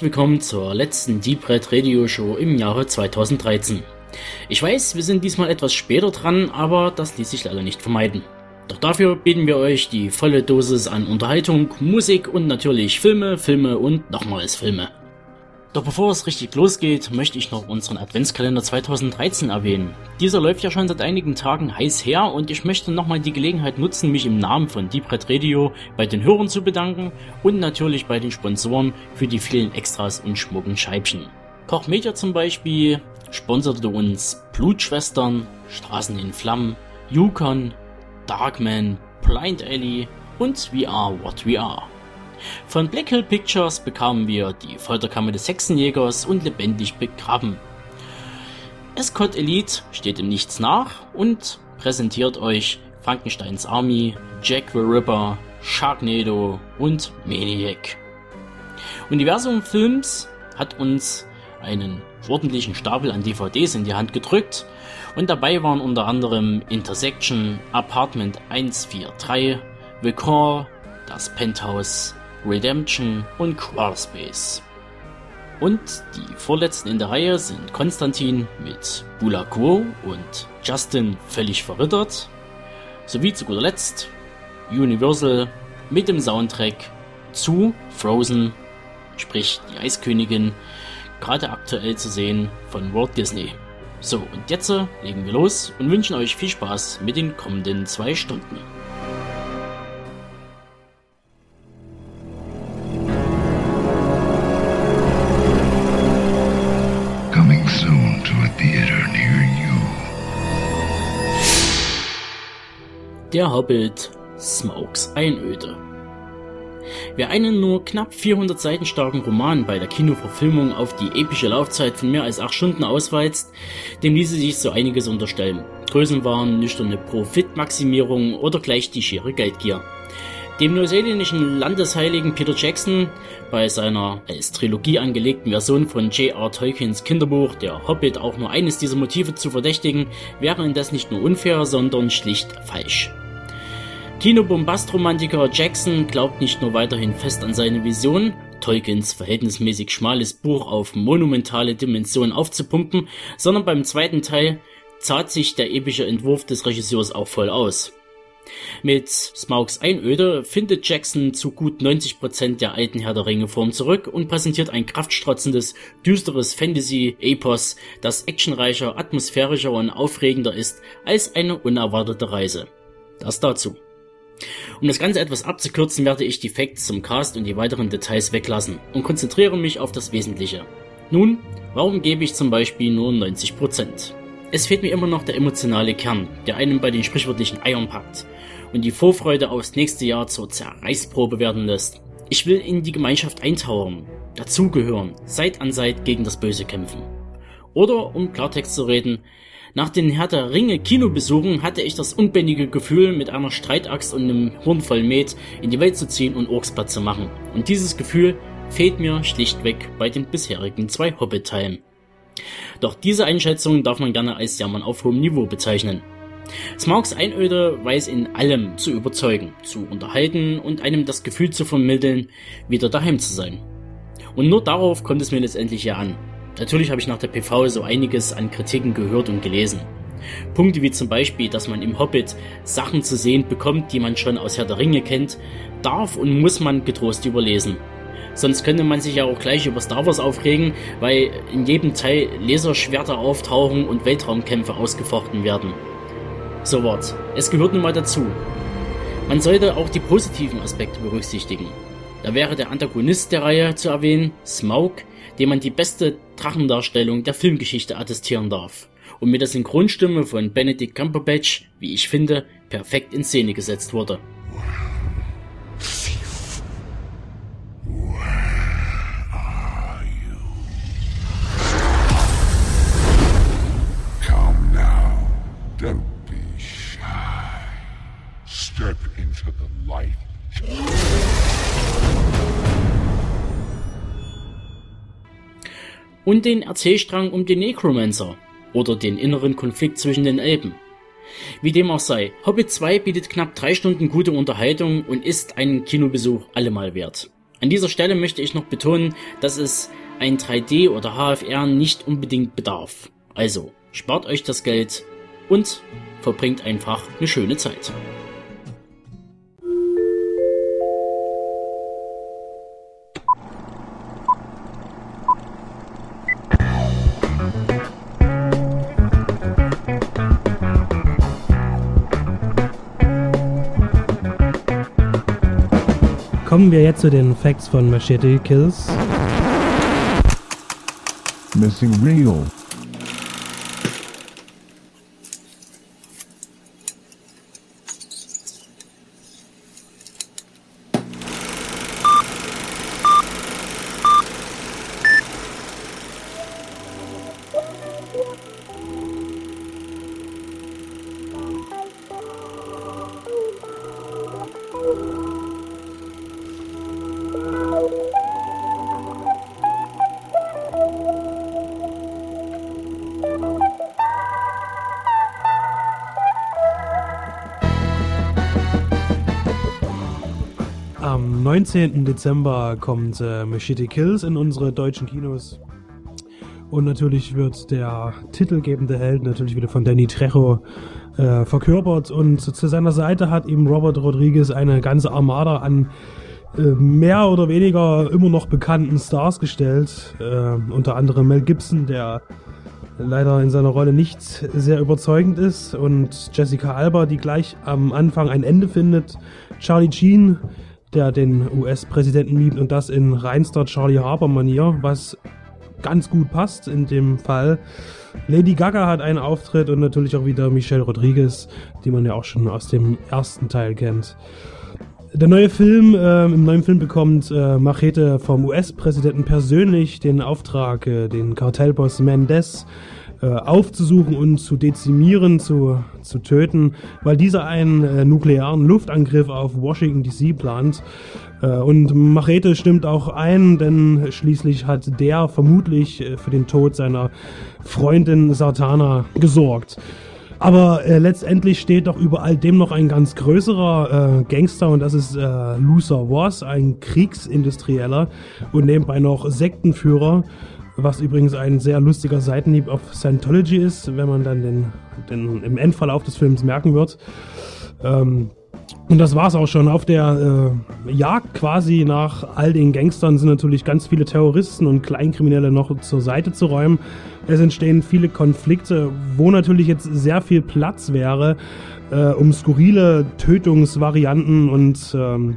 Herzlich willkommen zur letzten Deep Red Radio Show im Jahre 2013. Ich weiß, wir sind diesmal etwas später dran, aber das ließ sich leider nicht vermeiden. Doch dafür bieten wir euch die volle Dosis an Unterhaltung, Musik und natürlich Filme, Filme und nochmals Filme. Doch bevor es richtig losgeht, möchte ich noch unseren Adventskalender 2013 erwähnen. Dieser läuft ja schon seit einigen Tagen heiß her und ich möchte nochmal die Gelegenheit nutzen, mich im Namen von Deep Red Radio bei den Hörern zu bedanken und natürlich bei den Sponsoren für die vielen Extras und schmucken Scheibchen. Koch Media zum Beispiel sponserte uns Blutschwestern, Straßen in Flammen, Yukon, Darkman, Blind Alley und We Are What We Are. Von Black Hill Pictures bekamen wir die Folterkammer des Hexenjägers und lebendig begraben. Escort Elite steht im Nichts nach und präsentiert euch Frankensteins Army, Jack the Ripper, Sharknado und Maniac. Universum Films hat uns einen ordentlichen Stapel an DVDs in die Hand gedrückt und dabei waren unter anderem Intersection, Apartment 143, The Core, das Penthouse, Redemption und Crawlspace. Und die vorletzten in der Reihe sind Konstantin mit Bula Quo und Justin völlig verrittert, sowie zu guter Letzt Universal mit dem Soundtrack zu Frozen, sprich die Eiskönigin, gerade aktuell zu sehen von Walt Disney. So, und jetzt legen wir los und wünschen euch viel Spaß mit den kommenden zwei Stunden. Der Hobbit Smokes Einöde. Wer einen nur knapp 400 Seiten starken Roman bei der Kinoverfilmung auf die epische Laufzeit von mehr als 8 Stunden ausweizt, dem ließe sich so einiges unterstellen. Größenwahn, nüchterne Profitmaximierung oder gleich die schiere Geldgier. Dem neuseeländischen Landesheiligen Peter Jackson bei seiner als Trilogie angelegten Version von J.R. Tolkiens Kinderbuch Der Hobbit auch nur eines dieser Motive zu verdächtigen, wäre indes nicht nur unfair, sondern schlicht falsch. Kinobombastromantiker Jackson glaubt nicht nur weiterhin fest an seine Vision, Tolkiens verhältnismäßig schmales Buch auf monumentale Dimensionen aufzupumpen, sondern beim zweiten Teil zahlt sich der epische Entwurf des Regisseurs auch voll aus. Mit Smaugs Einöde findet Jackson zu gut 90% der alten Herr der Ringe Form zurück und präsentiert ein kraftstrotzendes, düsteres Fantasy-Epos, das actionreicher, atmosphärischer und aufregender ist als eine unerwartete Reise. Das dazu. Um das Ganze etwas abzukürzen, werde ich die Facts zum Cast und die weiteren Details weglassen und konzentriere mich auf das Wesentliche. Nun, warum gebe ich zum Beispiel nur 90%? Es fehlt mir immer noch der emotionale Kern, der einem bei den sprichwörtlichen Eiern packt und die Vorfreude aufs nächste Jahr zur Zerreißprobe werden lässt. Ich will in die Gemeinschaft eintauchen, dazugehören, Seit an Seit gegen das Böse kämpfen. Oder, um Klartext zu reden, nach den Herr Ringe Kinobesuchen hatte ich das unbändige Gefühl, mit einer Streitaxt und einem Horn voll Met in die Welt zu ziehen und Orks platt zu machen. Und dieses Gefühl fehlt mir schlichtweg bei den bisherigen zwei Hobbit-Teilen. Doch diese Einschätzung darf man gerne als Jammern auf hohem Niveau bezeichnen. Smarks Einöde weiß in allem zu überzeugen, zu unterhalten und einem das Gefühl zu vermitteln, wieder daheim zu sein. Und nur darauf kommt es mir letztendlich ja an. Natürlich habe ich nach der PV so einiges an Kritiken gehört und gelesen. Punkte wie zum Beispiel, dass man im Hobbit Sachen zu sehen bekommt, die man schon aus Herr der Ringe kennt, darf und muss man getrost überlesen. Sonst könnte man sich ja auch gleich über Star Wars aufregen, weil in jedem Teil Laserschwerter auftauchen und Weltraumkämpfe ausgefochten werden. So was. Es gehört nun mal dazu. Man sollte auch die positiven Aspekte berücksichtigen. Da wäre der Antagonist der Reihe zu erwähnen, Smaug, dem man die beste Drachendarstellung der Filmgeschichte attestieren darf und mit der Synchronstimme von Benedict Cumberbatch, wie ich finde, perfekt in Szene gesetzt wurde. Step into the light. Und den Erzählstrang um den Necromancer oder den inneren Konflikt zwischen den Elben. Wie dem auch sei, Hobbit 2 bietet knapp drei Stunden gute Unterhaltung und ist einen Kinobesuch allemal wert. An dieser Stelle möchte ich noch betonen, dass es ein 3D oder HFR nicht unbedingt bedarf. Also spart euch das Geld und verbringt einfach eine schöne Zeit. Kommen wir jetzt zu den Facts von Machete Kills. Missing Real. 19. Dezember kommt äh, Machete Kills in unsere deutschen Kinos. Und natürlich wird der titelgebende Held natürlich wieder von Danny Trejo äh, verkörpert. Und zu seiner Seite hat ihm Robert Rodriguez eine ganze Armada an äh, mehr oder weniger immer noch bekannten Stars gestellt. Äh, unter anderem Mel Gibson, der leider in seiner Rolle nicht sehr überzeugend ist. Und Jessica Alba, die gleich am Anfang ein Ende findet. Charlie Sheen, der den US-Präsidenten liebt und das in reinster Charlie Harper-Manier, was ganz gut passt in dem Fall. Lady Gaga hat einen Auftritt und natürlich auch wieder Michelle Rodriguez, die man ja auch schon aus dem ersten Teil kennt. Der neue Film, äh, im neuen Film bekommt äh, Machete vom US-Präsidenten persönlich den Auftrag, äh, den Kartellboss Mendez äh, aufzusuchen und zu dezimieren, zu, zu töten, weil dieser einen äh, nuklearen Luftangriff auf Washington DC plant. Äh, und Machete stimmt auch ein, denn schließlich hat der vermutlich äh, für den Tod seiner Freundin Satana gesorgt. Aber äh, letztendlich steht doch über all dem noch ein ganz größerer äh, Gangster und das ist äh, Luther Voss, ein Kriegsindustrieller und nebenbei noch Sektenführer was übrigens ein sehr lustiger Seitenhieb auf Scientology ist, wenn man dann den, den im Endverlauf des Films merken wird. Ähm, und das war's auch schon. Auf der äh, Jagd quasi nach all den Gangstern sind natürlich ganz viele Terroristen und Kleinkriminelle noch zur Seite zu räumen. Es entstehen viele Konflikte, wo natürlich jetzt sehr viel Platz wäre, äh, um skurrile Tötungsvarianten und ähm,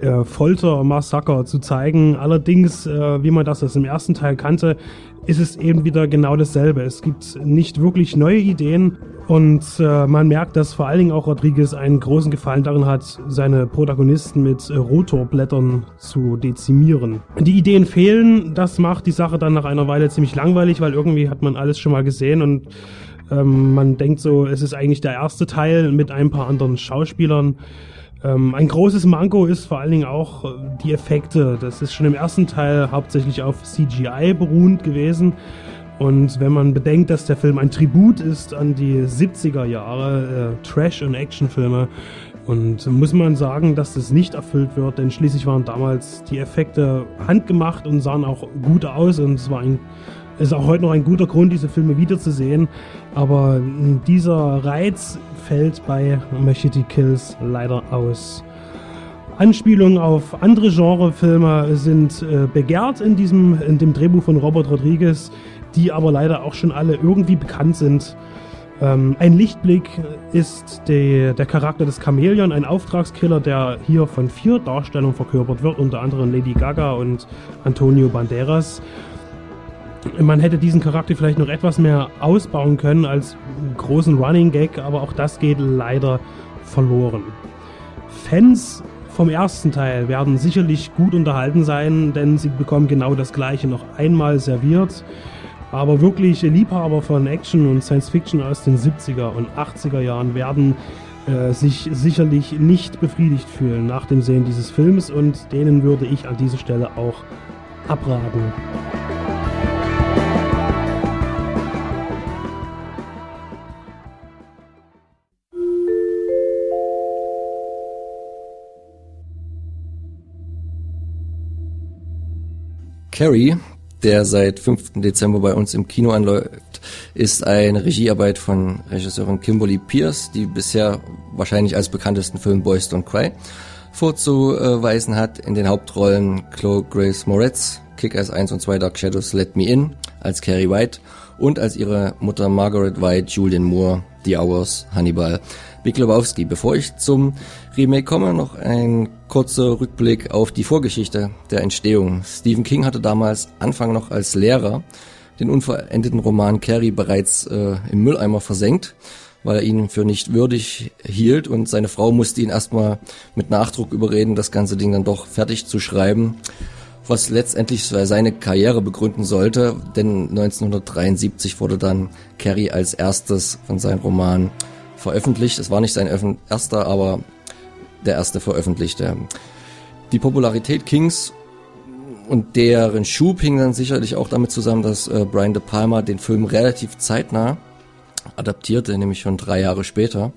äh, Folter-Massaker zu zeigen. Allerdings, äh, wie man das aus dem ersten Teil kannte, ist es eben wieder genau dasselbe. Es gibt nicht wirklich neue Ideen und äh, man merkt, dass vor allen Dingen auch Rodriguez einen großen Gefallen darin hat, seine Protagonisten mit äh, Rotorblättern zu dezimieren. Die Ideen fehlen, das macht die Sache dann nach einer Weile ziemlich langweilig, weil irgendwie hat man alles schon mal gesehen und ähm, man denkt so, es ist eigentlich der erste Teil mit ein paar anderen Schauspielern. Ähm, ein großes Manko ist vor allen Dingen auch äh, die Effekte. Das ist schon im ersten Teil hauptsächlich auf CGI beruhend gewesen. Und wenn man bedenkt, dass der Film ein Tribut ist an die 70er Jahre äh, Trash- und Actionfilme, und muss man sagen, dass das nicht erfüllt wird, denn schließlich waren damals die Effekte handgemacht und sahen auch gut aus und es war ein ist auch heute noch ein guter Grund, diese Filme wiederzusehen. Aber dieser Reiz fällt bei Machete Kills leider aus. Anspielungen auf andere Genrefilme sind äh, begehrt in diesem, in dem Drehbuch von Robert Rodriguez, die aber leider auch schon alle irgendwie bekannt sind. Ähm, ein Lichtblick ist die, der Charakter des Chameleon, ein Auftragskiller, der hier von vier Darstellungen verkörpert wird, unter anderem Lady Gaga und Antonio Banderas man hätte diesen Charakter vielleicht noch etwas mehr ausbauen können als großen Running Gag, aber auch das geht leider verloren. Fans vom ersten Teil werden sicherlich gut unterhalten sein, denn sie bekommen genau das gleiche noch einmal serviert. Aber wirklich Liebhaber von Action und Science Fiction aus den 70er und 80er Jahren werden äh, sich sicherlich nicht befriedigt fühlen nach dem Sehen dieses Films und denen würde ich an dieser Stelle auch abraten. Carrie, der seit 5. Dezember bei uns im Kino anläuft, ist eine Regiearbeit von Regisseurin Kimberly Pierce, die bisher wahrscheinlich als bekanntesten Film Boys Don't Cry vorzuweisen hat. In den Hauptrollen Chloe Grace Moretz, Kick-Ass 1 und 2 Dark Shadows Let Me In als Carrie White und als ihre Mutter Margaret White Julian Moore, The Hours, Hannibal, Big Lebowski. Bevor ich zum Remake komme, noch ein kurzer Rückblick auf die Vorgeschichte der Entstehung. Stephen King hatte damals Anfang noch als Lehrer den unverendeten Roman Carrie bereits äh, im Mülleimer versenkt, weil er ihn für nicht würdig hielt und seine Frau musste ihn erstmal mit Nachdruck überreden, das ganze Ding dann doch fertig zu schreiben, was letztendlich seine Karriere begründen sollte, denn 1973 wurde dann Carrie als erstes von seinem Roman veröffentlicht. Es war nicht sein erster, aber der erste veröffentlichte. Die Popularität Kings und deren Schub hing dann sicherlich auch damit zusammen, dass äh, Brian De Palma den Film relativ zeitnah adaptierte, nämlich schon drei Jahre später.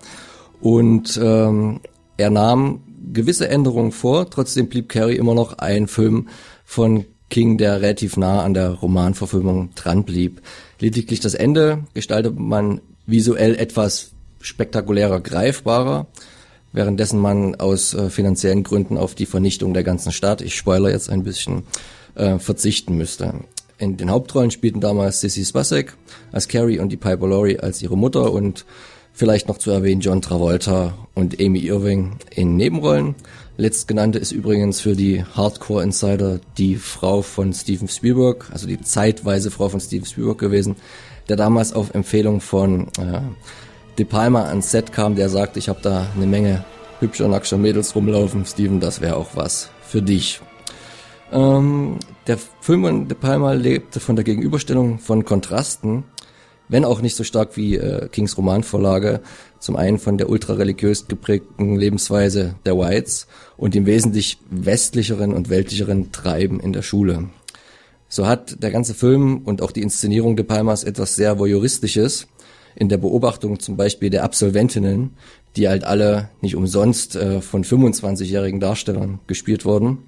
Und ähm, er nahm gewisse Änderungen vor, trotzdem blieb Carrie immer noch ein Film von King, der relativ nah an der Romanverfilmung dran blieb. Lediglich das Ende gestaltet man visuell etwas spektakulärer, greifbarer, währenddessen man aus äh, finanziellen Gründen auf die Vernichtung der ganzen Stadt, ich spoiler jetzt ein bisschen, äh, verzichten müsste. In den Hauptrollen spielten damals Sissy Spacek als Carrie und die Piper Laurie als ihre Mutter und vielleicht noch zu erwähnen John Travolta und Amy Irving in Nebenrollen. Letztgenannte ist übrigens für die Hardcore Insider die Frau von Steven Spielberg, also die zeitweise Frau von Steven Spielberg gewesen, der damals auf Empfehlung von äh, De Palma ans Set kam, der sagte, ich habe da eine Menge hübscher, nackter Mädels rumlaufen. Steven, das wäre auch was für dich. Ähm, der Film von De Palma lebte von der Gegenüberstellung von Kontrasten, wenn auch nicht so stark wie äh, Kings Romanvorlage, zum einen von der ultrareligiös geprägten Lebensweise der Whites und dem wesentlich westlicheren und weltlicheren Treiben in der Schule. So hat der ganze Film und auch die Inszenierung De Palmas etwas sehr voyeuristisches, in der Beobachtung zum Beispiel der Absolventinnen, die halt alle nicht umsonst äh, von 25-jährigen Darstellern gespielt wurden.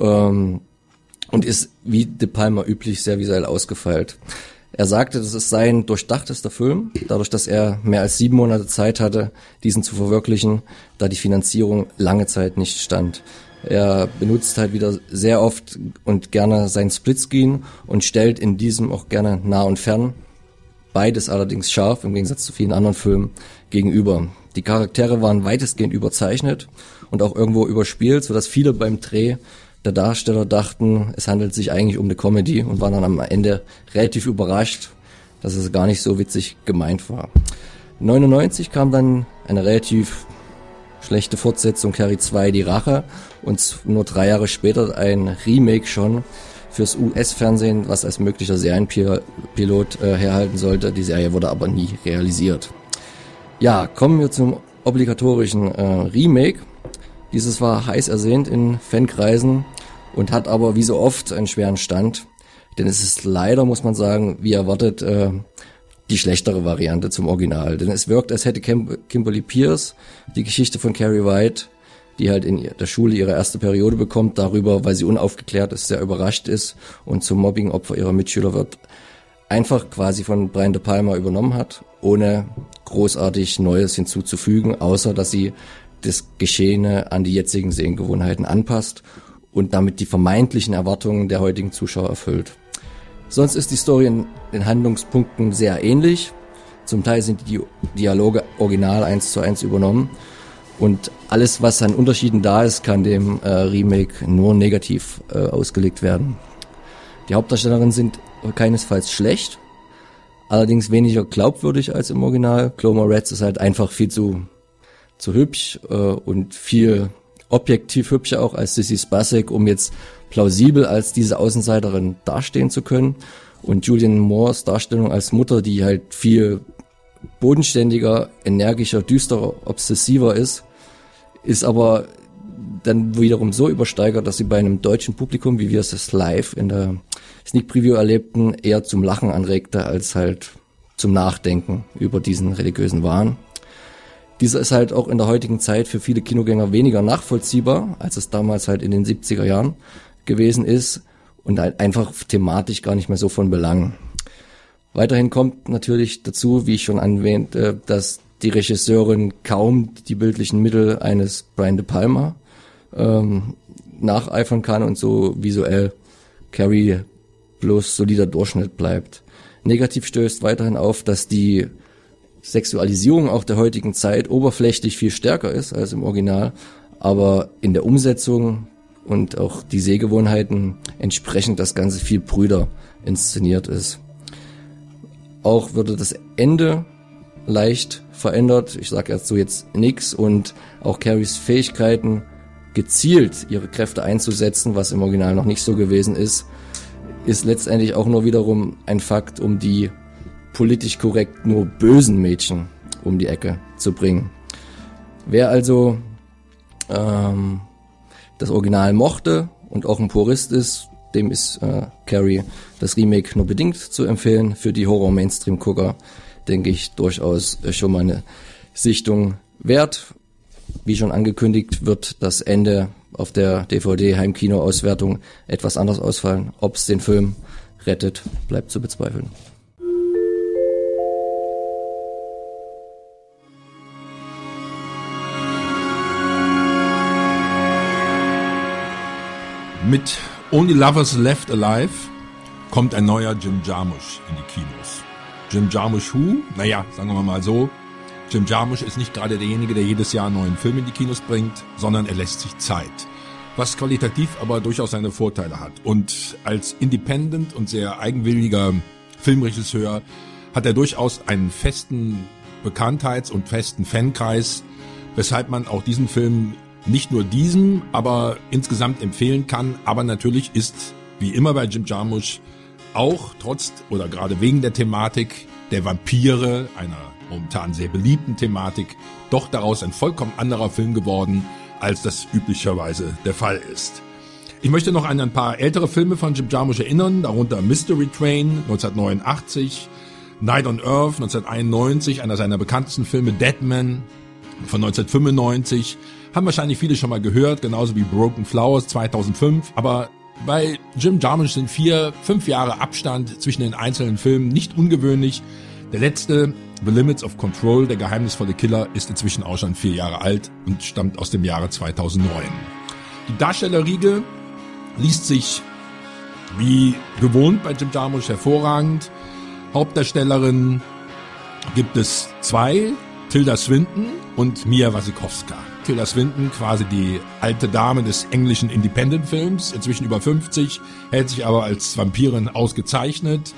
Ähm, und ist wie De Palma üblich sehr visuell ausgefeilt. Er sagte, das ist sein durchdachtester Film, dadurch, dass er mehr als sieben Monate Zeit hatte, diesen zu verwirklichen, da die Finanzierung lange Zeit nicht stand. Er benutzt halt wieder sehr oft und gerne sein Splitscreen und stellt in diesem auch gerne nah und fern beides allerdings scharf, im Gegensatz zu vielen anderen Filmen, gegenüber. Die Charaktere waren weitestgehend überzeichnet und auch irgendwo überspielt, sodass viele beim Dreh der Darsteller dachten, es handelt sich eigentlich um eine Comedy und waren dann am Ende relativ überrascht, dass es gar nicht so witzig gemeint war. 99 kam dann eine relativ schlechte Fortsetzung Carrie 2 Die Rache und nur drei Jahre später ein Remake schon fürs US-Fernsehen, was als möglicher Serienpilot äh, herhalten sollte. Die Serie wurde aber nie realisiert. Ja, kommen wir zum obligatorischen äh, Remake. Dieses war heiß ersehnt in Fankreisen und hat aber wie so oft einen schweren Stand. Denn es ist leider, muss man sagen, wie erwartet, äh, die schlechtere Variante zum Original. Denn es wirkt, als hätte Kim Kimberly Pierce die Geschichte von Carrie White die halt in der Schule ihre erste Periode bekommt, darüber, weil sie unaufgeklärt ist, sehr überrascht ist und zum Mobbing-Opfer ihrer Mitschüler wird, einfach quasi von Brian De Palma übernommen hat, ohne großartig Neues hinzuzufügen, außer dass sie das Geschehene an die jetzigen Sehgewohnheiten anpasst und damit die vermeintlichen Erwartungen der heutigen Zuschauer erfüllt. Sonst ist die Story in den Handlungspunkten sehr ähnlich. Zum Teil sind die Dialoge original eins zu eins übernommen und alles, was an Unterschieden da ist, kann dem äh, Remake nur negativ äh, ausgelegt werden. Die Hauptdarstellerinnen sind keinesfalls schlecht, allerdings weniger glaubwürdig als im Original. Cloma Reds ist halt einfach viel zu, zu hübsch äh, und viel objektiv hübscher auch als Sissy Spacek, um jetzt plausibel als diese Außenseiterin dastehen zu können. Und Julian Moores Darstellung als Mutter, die halt viel bodenständiger, energischer, düsterer, obsessiver ist, ist aber dann wiederum so übersteigert, dass sie bei einem deutschen Publikum, wie wir es live in der Sneak Preview erlebten, eher zum Lachen anregte als halt zum Nachdenken über diesen religiösen Wahn. Dieser ist halt auch in der heutigen Zeit für viele Kinogänger weniger nachvollziehbar, als es damals halt in den 70er Jahren gewesen ist und halt einfach thematisch gar nicht mehr so von Belang. Weiterhin kommt natürlich dazu, wie ich schon erwähnte, dass die Regisseurin kaum die bildlichen Mittel eines Brian De Palma ähm, nacheifern kann und so visuell Carrie bloß solider Durchschnitt bleibt. Negativ stößt weiterhin auf, dass die Sexualisierung auch der heutigen Zeit oberflächlich viel stärker ist als im Original, aber in der Umsetzung und auch die Sehgewohnheiten entsprechend das Ganze viel brüder inszeniert ist. Auch würde das Ende leicht verändert. Ich sage so jetzt nix und auch Carries Fähigkeiten gezielt ihre Kräfte einzusetzen, was im Original noch nicht so gewesen ist, ist letztendlich auch nur wiederum ein Fakt, um die politisch korrekt nur bösen Mädchen um die Ecke zu bringen. Wer also ähm, das Original mochte und auch ein Purist ist, dem ist äh, Carrie das Remake nur bedingt zu empfehlen. Für die Horror-Mainstream-Gucker denke ich durchaus schon mal eine Sichtung wert. Wie schon angekündigt, wird das Ende auf der DVD-Heimkino-Auswertung etwas anders ausfallen. Ob es den Film rettet, bleibt zu bezweifeln. Mit Only Lovers Left Alive kommt ein neuer Jim Jarmusch in die Kinos. Jim Jarmusch who? Naja, sagen wir mal so. Jim Jarmusch ist nicht gerade derjenige, der jedes Jahr einen neuen Film in die Kinos bringt, sondern er lässt sich Zeit. Was qualitativ aber durchaus seine Vorteile hat. Und als Independent und sehr eigenwilliger Filmregisseur hat er durchaus einen festen Bekanntheits- und festen Fankreis, weshalb man auch diesen Film nicht nur diesem, aber insgesamt empfehlen kann. Aber natürlich ist, wie immer bei Jim Jarmusch, auch trotz oder gerade wegen der Thematik der Vampire, einer momentan sehr beliebten Thematik, doch daraus ein vollkommen anderer Film geworden, als das üblicherweise der Fall ist. Ich möchte noch an ein paar ältere Filme von Jim Jarmusch erinnern, darunter Mystery Train 1989, Night on Earth 1991, einer seiner bekanntesten Filme Deadman von 1995, haben wahrscheinlich viele schon mal gehört, genauso wie Broken Flowers 2005. Aber bei Jim Jarmusch sind vier, fünf Jahre Abstand zwischen den einzelnen Filmen nicht ungewöhnlich. Der letzte, The Limits of Control, der geheimnisvolle Killer, ist inzwischen auch schon vier Jahre alt und stammt aus dem Jahre 2009. Die Darstellerriege liest sich wie gewohnt bei Jim Jarmusch hervorragend. Hauptdarstellerin gibt es zwei, Tilda Swinton und Mia Wasikowska. Tilda Swinton, quasi die alte Dame des englischen Independent-Films, inzwischen über 50, hält sich aber als Vampirin ausgezeichnet.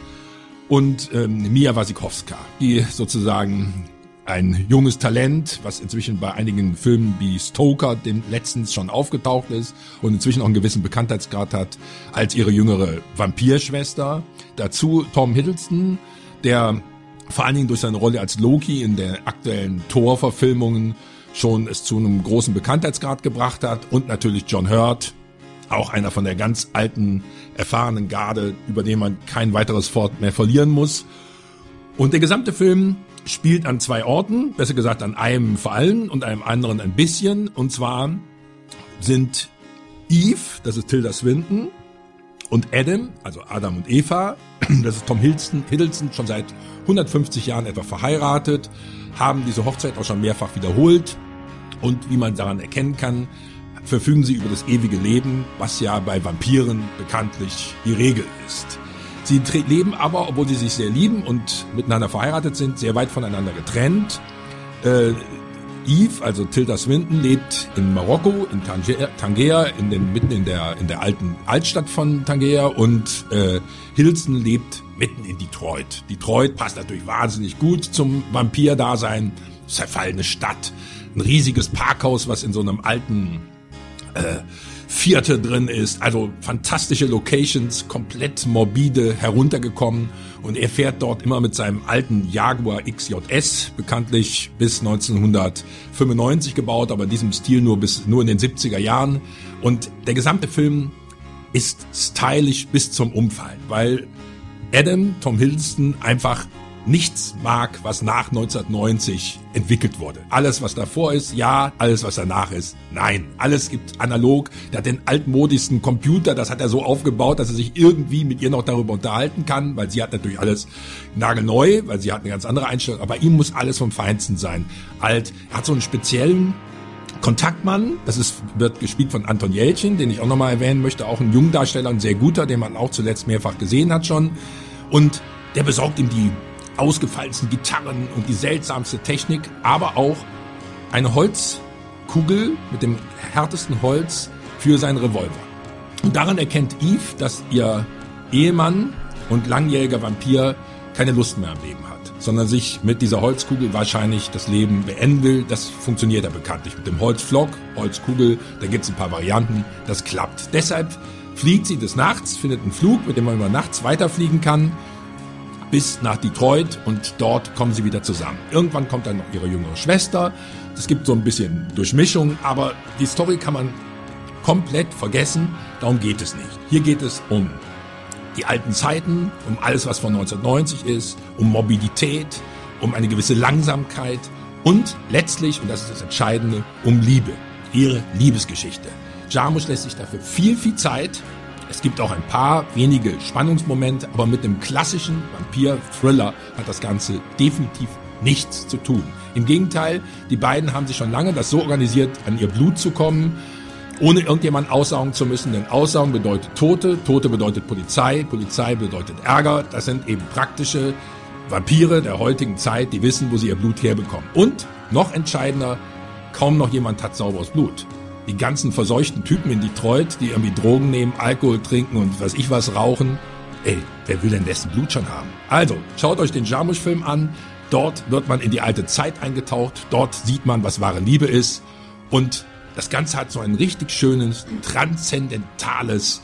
Und ähm, Mia Wasikowska, die sozusagen ein junges Talent, was inzwischen bei einigen Filmen wie Stoker, dem letztens schon aufgetaucht ist und inzwischen auch einen gewissen Bekanntheitsgrad hat, als ihre jüngere Vampirschwester. Dazu Tom Hiddleston, der vor allen Dingen durch seine Rolle als Loki in der aktuellen Thor-Verfilmungen schon es zu einem großen Bekanntheitsgrad gebracht hat und natürlich John Hurt, auch einer von der ganz alten, erfahrenen Garde, über den man kein weiteres Wort mehr verlieren muss. Und der gesamte Film spielt an zwei Orten, besser gesagt an einem vor allem und einem anderen ein bisschen. Und zwar sind Eve, das ist Tilda Swinton, und Adam, also Adam und Eva, das ist Tom Hiddleston, Hiddleston schon seit 150 Jahren etwa verheiratet, haben diese Hochzeit auch schon mehrfach wiederholt. Und wie man daran erkennen kann, verfügen sie über das ewige Leben, was ja bei Vampiren bekanntlich die Regel ist. Sie leben aber, obwohl sie sich sehr lieben und miteinander verheiratet sind, sehr weit voneinander getrennt. Äh, Eve, also Tilda Swinton, lebt in Marokko, in Tangier, in den, mitten in der, in der alten Altstadt von Tangier und äh, Hilson lebt mitten in Detroit. Detroit passt natürlich wahnsinnig gut zum Vampir-Dasein. Zerfallene Stadt, ein riesiges Parkhaus, was in so einem alten äh, Vierte drin ist. Also fantastische Locations, komplett morbide heruntergekommen. Und er fährt dort immer mit seinem alten Jaguar XJS, bekanntlich bis 1995 gebaut, aber in diesem Stil nur bis nur in den 70er Jahren. Und der gesamte Film ist stylisch bis zum Umfallen, weil Adam, Tom Hiddleston, einfach nichts mag, was nach 1990 entwickelt wurde. Alles, was davor ist, ja. Alles, was danach ist, nein. Alles gibt analog. Der hat den altmodischsten Computer, das hat er so aufgebaut, dass er sich irgendwie mit ihr noch darüber unterhalten kann, weil sie hat natürlich alles nagelneu, weil sie hat eine ganz andere Einstellung. Aber ihm muss alles vom Feinsten sein. Alt. Er hat so einen speziellen Kontaktmann, das ist, wird gespielt von Anton Jelchin, den ich auch nochmal erwähnen möchte, auch ein Jungdarsteller, ein sehr guter, den man auch zuletzt mehrfach gesehen hat schon. Und der besorgt ihm die ausgefallensten Gitarren und die seltsamste Technik, aber auch eine Holzkugel mit dem härtesten Holz für seinen Revolver. Und daran erkennt Eve, dass ihr Ehemann und langjähriger Vampir keine Lust mehr am Leben hat, sondern sich mit dieser Holzkugel wahrscheinlich das Leben beenden will. Das funktioniert ja bekanntlich mit dem Holzflock, Holzkugel, da gibt's ein paar Varianten, das klappt. Deshalb fliegt sie des Nachts, findet einen Flug, mit dem man über nachts weiterfliegen kann bis nach Detroit und dort kommen sie wieder zusammen. Irgendwann kommt dann noch ihre jüngere Schwester. Es gibt so ein bisschen Durchmischung, aber die Story kann man komplett vergessen. Darum geht es nicht. Hier geht es um die alten Zeiten, um alles, was von 1990 ist, um Mobilität, um eine gewisse Langsamkeit und letztlich, und das ist das Entscheidende, um Liebe. Ihre Liebesgeschichte. Jarmusch lässt sich dafür viel, viel Zeit es gibt auch ein paar wenige Spannungsmomente, aber mit dem klassischen Vampir-Thriller hat das Ganze definitiv nichts zu tun. Im Gegenteil, die beiden haben sich schon lange das so organisiert, an ihr Blut zu kommen, ohne irgendjemand aussaugen zu müssen, denn Aussaugen bedeutet Tote, Tote bedeutet Polizei, Polizei bedeutet Ärger, das sind eben praktische Vampire der heutigen Zeit, die wissen, wo sie ihr Blut herbekommen. Und noch entscheidender, kaum noch jemand hat sauberes Blut die ganzen verseuchten Typen in Detroit, die irgendwie Drogen nehmen, Alkohol trinken und was ich was rauchen. Ey, wer will denn dessen Blut schon haben? Also, schaut euch den Jarmusch-Film an. Dort wird man in die alte Zeit eingetaucht. Dort sieht man, was wahre Liebe ist. Und das Ganze hat so ein richtig schönes, transzendentales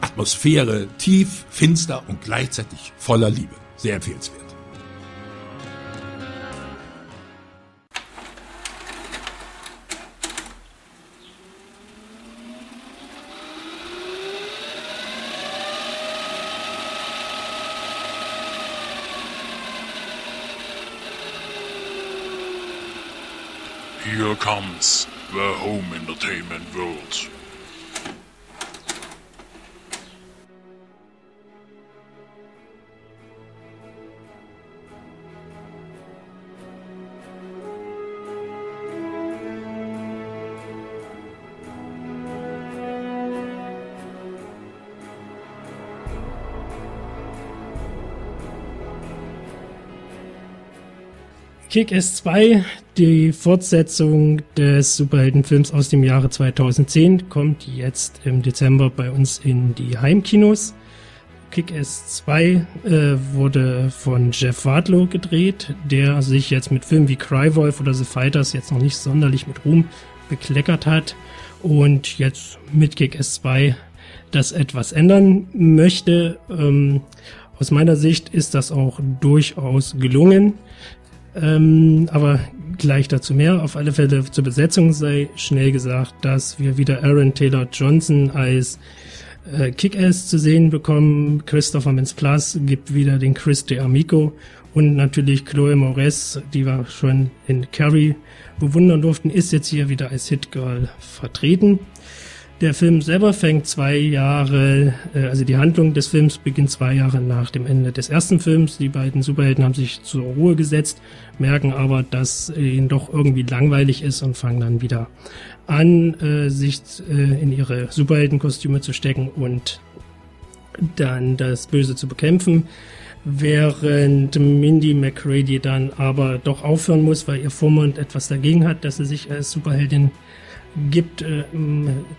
Atmosphäre, tief, finster und gleichzeitig voller Liebe. Sehr empfehlenswert. Here comes the home entertainment world. Kick-Ass 2, die Fortsetzung des Superheldenfilms aus dem Jahre 2010, kommt jetzt im Dezember bei uns in die Heimkinos. Kick-Ass 2 äh, wurde von Jeff Wadlow gedreht, der sich jetzt mit Filmen wie Crywolf oder The Fighters jetzt noch nicht sonderlich mit Ruhm bekleckert hat und jetzt mit Kick-Ass 2 das etwas ändern möchte. Ähm, aus meiner Sicht ist das auch durchaus gelungen. Ähm, aber gleich dazu mehr. Auf alle Fälle zur Besetzung sei schnell gesagt, dass wir wieder Aaron Taylor Johnson als äh, Kick-Ass zu sehen bekommen. Christopher Mintz-Plus gibt wieder den Chris de Amico und natürlich Chloe Moretz, die wir schon in Carrie bewundern durften, ist jetzt hier wieder als Hit-Girl vertreten. Der Film selber fängt zwei Jahre, äh, also die Handlung des Films beginnt zwei Jahre nach dem Ende des ersten Films. Die beiden Superhelden haben sich zur Ruhe gesetzt, merken aber, dass ihnen doch irgendwie langweilig ist und fangen dann wieder an, äh, sich äh, in ihre Superheldenkostüme zu stecken und dann das Böse zu bekämpfen. Während Mindy McCready dann aber doch aufhören muss, weil ihr Vormund etwas dagegen hat, dass sie sich als Superheldin gibt, äh,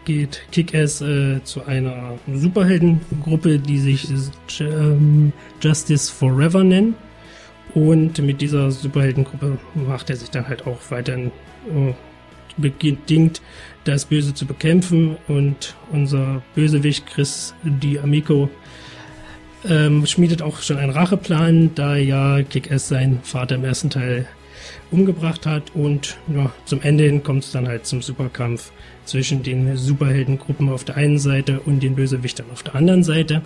geht Kick-Ass äh, zu einer Superheldengruppe, die sich äh, Justice Forever nennt. Und mit dieser Superheldengruppe macht er sich dann halt auch weiterhin äh, bedingt das Böse zu bekämpfen. Und unser Bösewicht Chris Di ähm, schmiedet auch schon einen Racheplan, da ja Kick-Ass sein Vater im ersten Teil umgebracht hat. Und ja, zum Ende hin kommt es dann halt zum Superkampf zwischen den Superheldengruppen auf der einen Seite und den Bösewichtern auf der anderen Seite.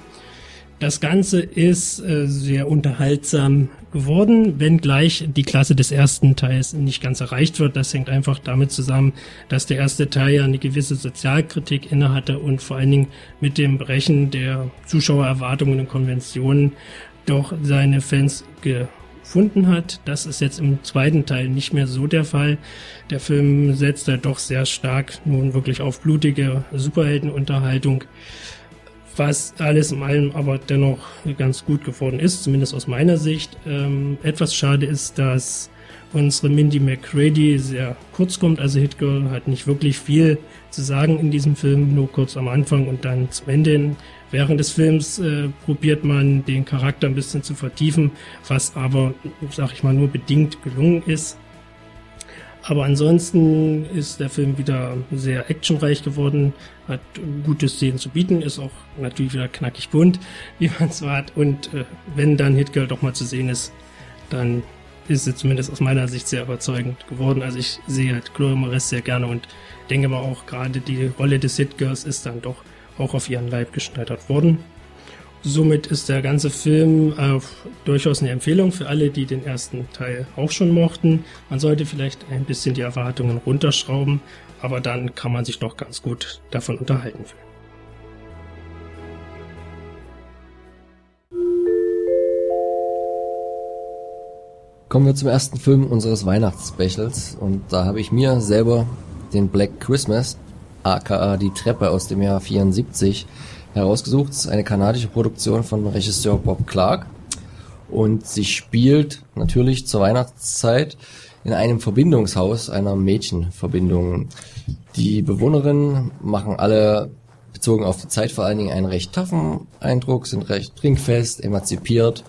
Das Ganze ist äh, sehr unterhaltsam geworden, wenngleich die Klasse des ersten Teils nicht ganz erreicht wird. Das hängt einfach damit zusammen, dass der erste Teil ja eine gewisse Sozialkritik innehatte und vor allen Dingen mit dem Brechen der Zuschauererwartungen und Konventionen doch seine Fans gefunden hat. Das ist jetzt im zweiten Teil nicht mehr so der Fall. Der Film setzt da doch sehr stark nun wirklich auf blutige Superheldenunterhaltung was alles in allem aber dennoch ganz gut geworden ist, zumindest aus meiner Sicht. Ähm, etwas schade ist, dass unsere Mindy McCready sehr kurz kommt, also Hit Girl hat nicht wirklich viel zu sagen in diesem Film, nur kurz am Anfang und dann zum Ende. Während des Films äh, probiert man den Charakter ein bisschen zu vertiefen, was aber, sag ich mal, nur bedingt gelungen ist. Aber ansonsten ist der Film wieder sehr actionreich geworden, hat gute Szenen zu bieten, ist auch natürlich wieder knackig bunt, wie man es hat. Und äh, wenn dann Hitgirl doch mal zu sehen ist, dann ist sie zumindest aus meiner Sicht sehr überzeugend geworden. Also ich sehe halt Chloe Moretz sehr gerne und denke mal auch gerade die Rolle des Hitgirls ist dann doch auch auf ihren Leib geschneidert worden. Somit ist der ganze Film äh, durchaus eine Empfehlung für alle, die den ersten Teil auch schon mochten. Man sollte vielleicht ein bisschen die Erwartungen runterschrauben, aber dann kann man sich doch ganz gut davon unterhalten fühlen. Kommen wir zum ersten Film unseres Weihnachtsspecials und da habe ich mir selber den Black Christmas, aka die Treppe aus dem Jahr 74, herausgesucht. Es ist eine kanadische Produktion von Regisseur Bob Clark und sie spielt natürlich zur Weihnachtszeit in einem Verbindungshaus einer Mädchenverbindung. Die Bewohnerinnen machen alle bezogen auf die Zeit vor allen Dingen einen recht taffen Eindruck, sind recht trinkfest, emanzipiert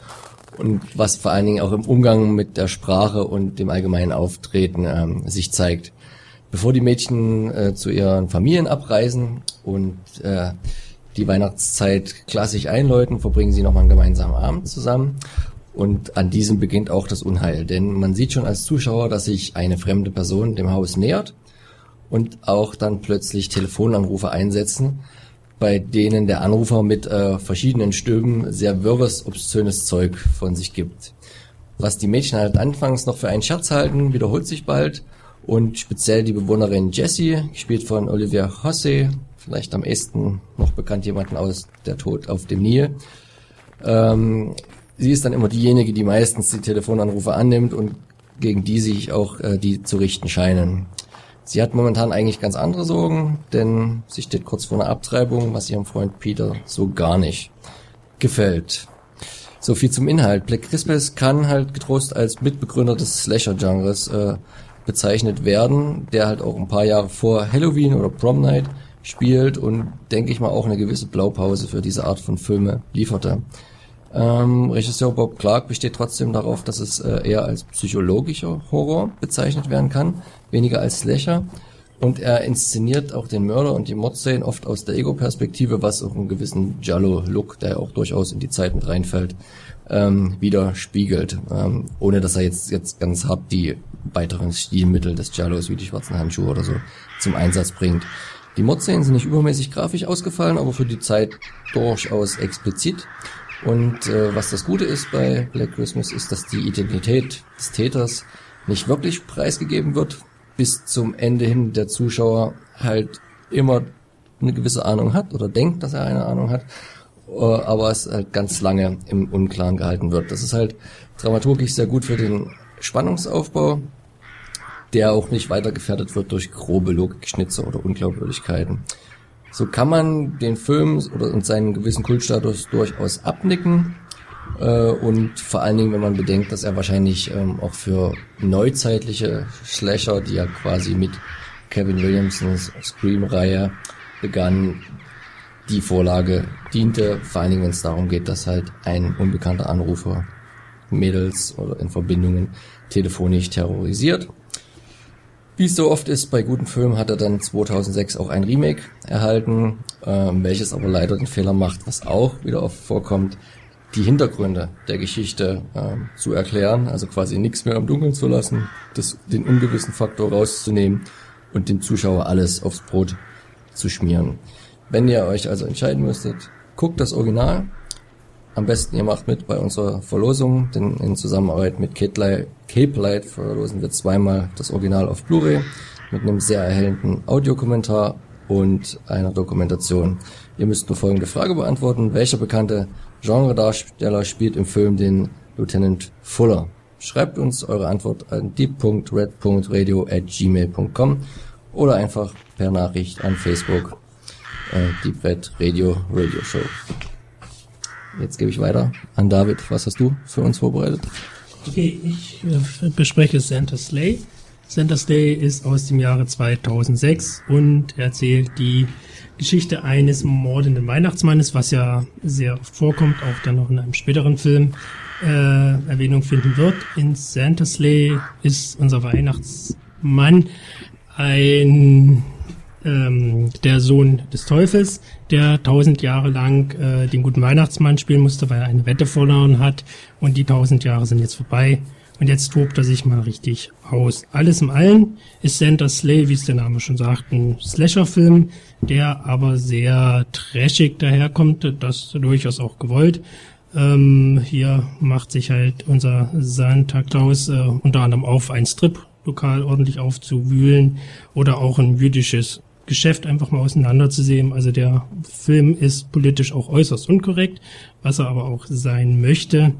und was vor allen Dingen auch im Umgang mit der Sprache und dem allgemeinen Auftreten ähm, sich zeigt. Bevor die Mädchen äh, zu ihren Familien abreisen und äh, die Weihnachtszeit klassisch einläuten, verbringen sie nochmal einen gemeinsamen Abend zusammen. Und an diesem beginnt auch das Unheil, denn man sieht schon als Zuschauer, dass sich eine fremde Person dem Haus nähert und auch dann plötzlich Telefonanrufe einsetzen, bei denen der Anrufer mit äh, verschiedenen Stimmen sehr wirres, obszönes Zeug von sich gibt. Was die Mädchen halt anfangs noch für einen Scherz halten, wiederholt sich bald und speziell die Bewohnerin Jessie, gespielt von Olivia Hosse, vielleicht am ehesten noch bekannt jemanden aus Der Tod auf dem Nil. Ähm, sie ist dann immer diejenige, die meistens die Telefonanrufe annimmt und gegen die sich auch äh, die zu richten scheinen. Sie hat momentan eigentlich ganz andere Sorgen, denn sie steht kurz vor einer Abtreibung, was ihrem Freund Peter so gar nicht gefällt. So viel zum Inhalt. Black Christmas kann halt getrost als Mitbegründer des Slasher-Genres äh, bezeichnet werden, der halt auch ein paar Jahre vor Halloween oder Prom Night spielt und denke ich mal auch eine gewisse Blaupause für diese Art von Filme lieferte. Ähm, Regisseur Bob Clark besteht trotzdem darauf, dass es äh, eher als psychologischer Horror bezeichnet werden kann, weniger als Slasher. Und er inszeniert auch den Mörder und die Mordszenen oft aus der Ego-Perspektive, was auch einen gewissen Giallo-Look, der auch durchaus in die Zeit mit reinfällt, ähm, widerspiegelt. Ähm, ohne dass er jetzt, jetzt ganz hart die weiteren Stilmittel des Giallos wie die schwarzen Handschuhe oder so zum Einsatz bringt. Die Mordszenen sind nicht übermäßig grafisch ausgefallen, aber für die Zeit durchaus explizit. Und äh, was das Gute ist bei Black Christmas, ist, dass die Identität des Täters nicht wirklich preisgegeben wird, bis zum Ende hin der Zuschauer halt immer eine gewisse Ahnung hat oder denkt, dass er eine Ahnung hat, aber es halt ganz lange im Unklaren gehalten wird. Das ist halt dramaturgisch sehr gut für den Spannungsaufbau, der auch nicht weiter gefährdet wird durch grobe Logikschnitze oder Unglaubwürdigkeiten. So kann man den Film oder und seinen gewissen Kultstatus durchaus abnicken. Äh, und vor allen Dingen, wenn man bedenkt, dass er wahrscheinlich ähm, auch für neuzeitliche Slasher, die ja quasi mit Kevin Williamsons Scream-Reihe begann, die Vorlage diente, vor allen Dingen, wenn es darum geht, dass halt ein unbekannter Anrufer Mädels oder in Verbindungen telefonisch terrorisiert. Wie es so oft ist bei guten Filmen, hat er dann 2006 auch ein Remake erhalten, äh, welches aber leider den Fehler macht, was auch wieder oft vorkommt, die Hintergründe der Geschichte äh, zu erklären, also quasi nichts mehr im Dunkeln zu lassen, das, den ungewissen Faktor rauszunehmen und dem Zuschauer alles aufs Brot zu schmieren. Wenn ihr euch also entscheiden müsstet, guckt das Original am besten ihr macht mit bei unserer Verlosung, denn in Zusammenarbeit mit Cape Light verlosen wir zweimal das Original auf Blu-ray mit einem sehr erhellenden Audiokommentar und einer Dokumentation. Ihr müsst nur folgende Frage beantworten. Welcher bekannte Genredarsteller spielt im Film den Lieutenant Fuller? Schreibt uns eure Antwort an deep.red.radio@gmail.com oder einfach per Nachricht an Facebook äh, Deep Red Radio Radio Show. Jetzt gebe ich weiter an David. Was hast du für uns vorbereitet? Okay, ich äh, bespreche Santa Slay. Santa Slay ist aus dem Jahre 2006 und erzählt die Geschichte eines mordenden Weihnachtsmannes, was ja sehr oft vorkommt, auch dann noch in einem späteren Film äh, Erwähnung finden wird. In Santa Slay ist unser Weihnachtsmann ein ähm, der Sohn des Teufels, der tausend Jahre lang äh, den guten Weihnachtsmann spielen musste, weil er eine Wette verloren hat. Und die tausend Jahre sind jetzt vorbei. Und jetzt tobt er sich mal richtig aus. Alles im Allen ist Santa Slay, wie es der Name schon sagt, ein Slasher-Film, der aber sehr trashig daherkommt. Das durchaus auch gewollt. Ähm, hier macht sich halt unser Santa Claus äh, unter anderem auf, ein Strip-Lokal ordentlich aufzuwühlen oder auch ein jüdisches Geschäft einfach mal auseinanderzusehen. Also der Film ist politisch auch äußerst unkorrekt, was er aber auch sein möchte.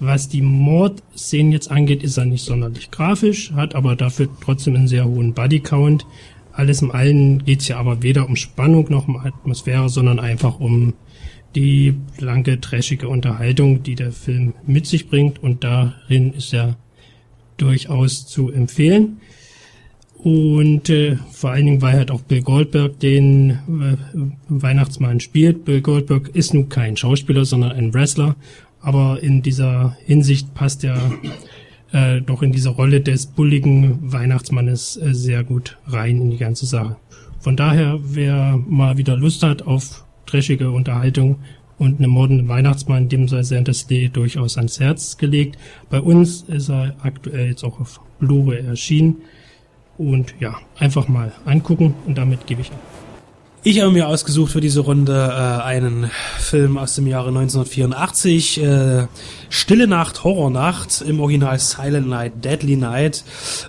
Was die Mordszenen jetzt angeht, ist er nicht sonderlich grafisch, hat aber dafür trotzdem einen sehr hohen Bodycount. Alles im Allen geht's ja aber weder um Spannung noch um Atmosphäre, sondern einfach um die blanke, trashige Unterhaltung, die der Film mit sich bringt und darin ist er durchaus zu empfehlen. Und äh, vor allen Dingen, weil halt auch Bill Goldberg den äh, Weihnachtsmann spielt. Bill Goldberg ist nun kein Schauspieler, sondern ein Wrestler. Aber in dieser Hinsicht passt er äh, doch in diese Rolle des bulligen Weihnachtsmannes äh, sehr gut rein in die ganze Sache. Von daher, wer mal wieder Lust hat auf trashige Unterhaltung und einen mordenden Weihnachtsmann, dem sei Santa's Day durchaus ans Herz gelegt. Bei uns ist er aktuell jetzt auch auf Blu-ray erschienen. Und ja, einfach mal angucken und damit gebe ich ab. Ich habe mir ausgesucht für diese Runde äh, einen Film aus dem Jahre 1984, äh, Stille Nacht, Horrornacht, im Original Silent Night, Deadly Night.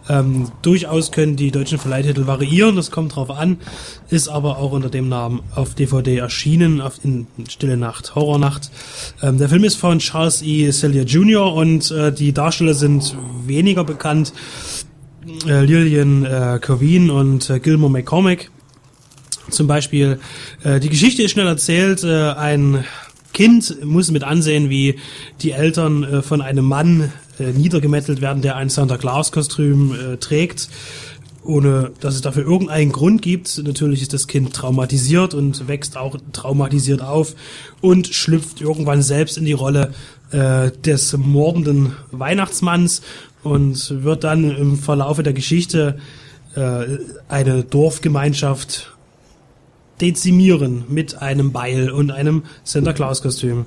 Ähm, durchaus können die deutschen Verleihtitel variieren, das kommt drauf an, ist aber auch unter dem Namen auf DVD erschienen, auf in Stille Nacht, Horrornacht. Ähm, der Film ist von Charles E. Celia Jr. und äh, die Darsteller sind weniger bekannt äh, Lillian äh, Coveen und äh, Gilmore McCormick. Zum Beispiel, äh, die Geschichte ist schnell erzählt, äh, ein Kind muss mit ansehen, wie die Eltern äh, von einem Mann äh, niedergemettelt werden, der ein Santa Claus Kostüm äh, trägt, ohne dass es dafür irgendeinen Grund gibt. Natürlich ist das Kind traumatisiert und wächst auch traumatisiert auf und schlüpft irgendwann selbst in die Rolle äh, des mordenden Weihnachtsmanns und wird dann im Verlaufe der Geschichte äh, eine Dorfgemeinschaft dezimieren mit einem Beil und einem Santa Claus Kostüm.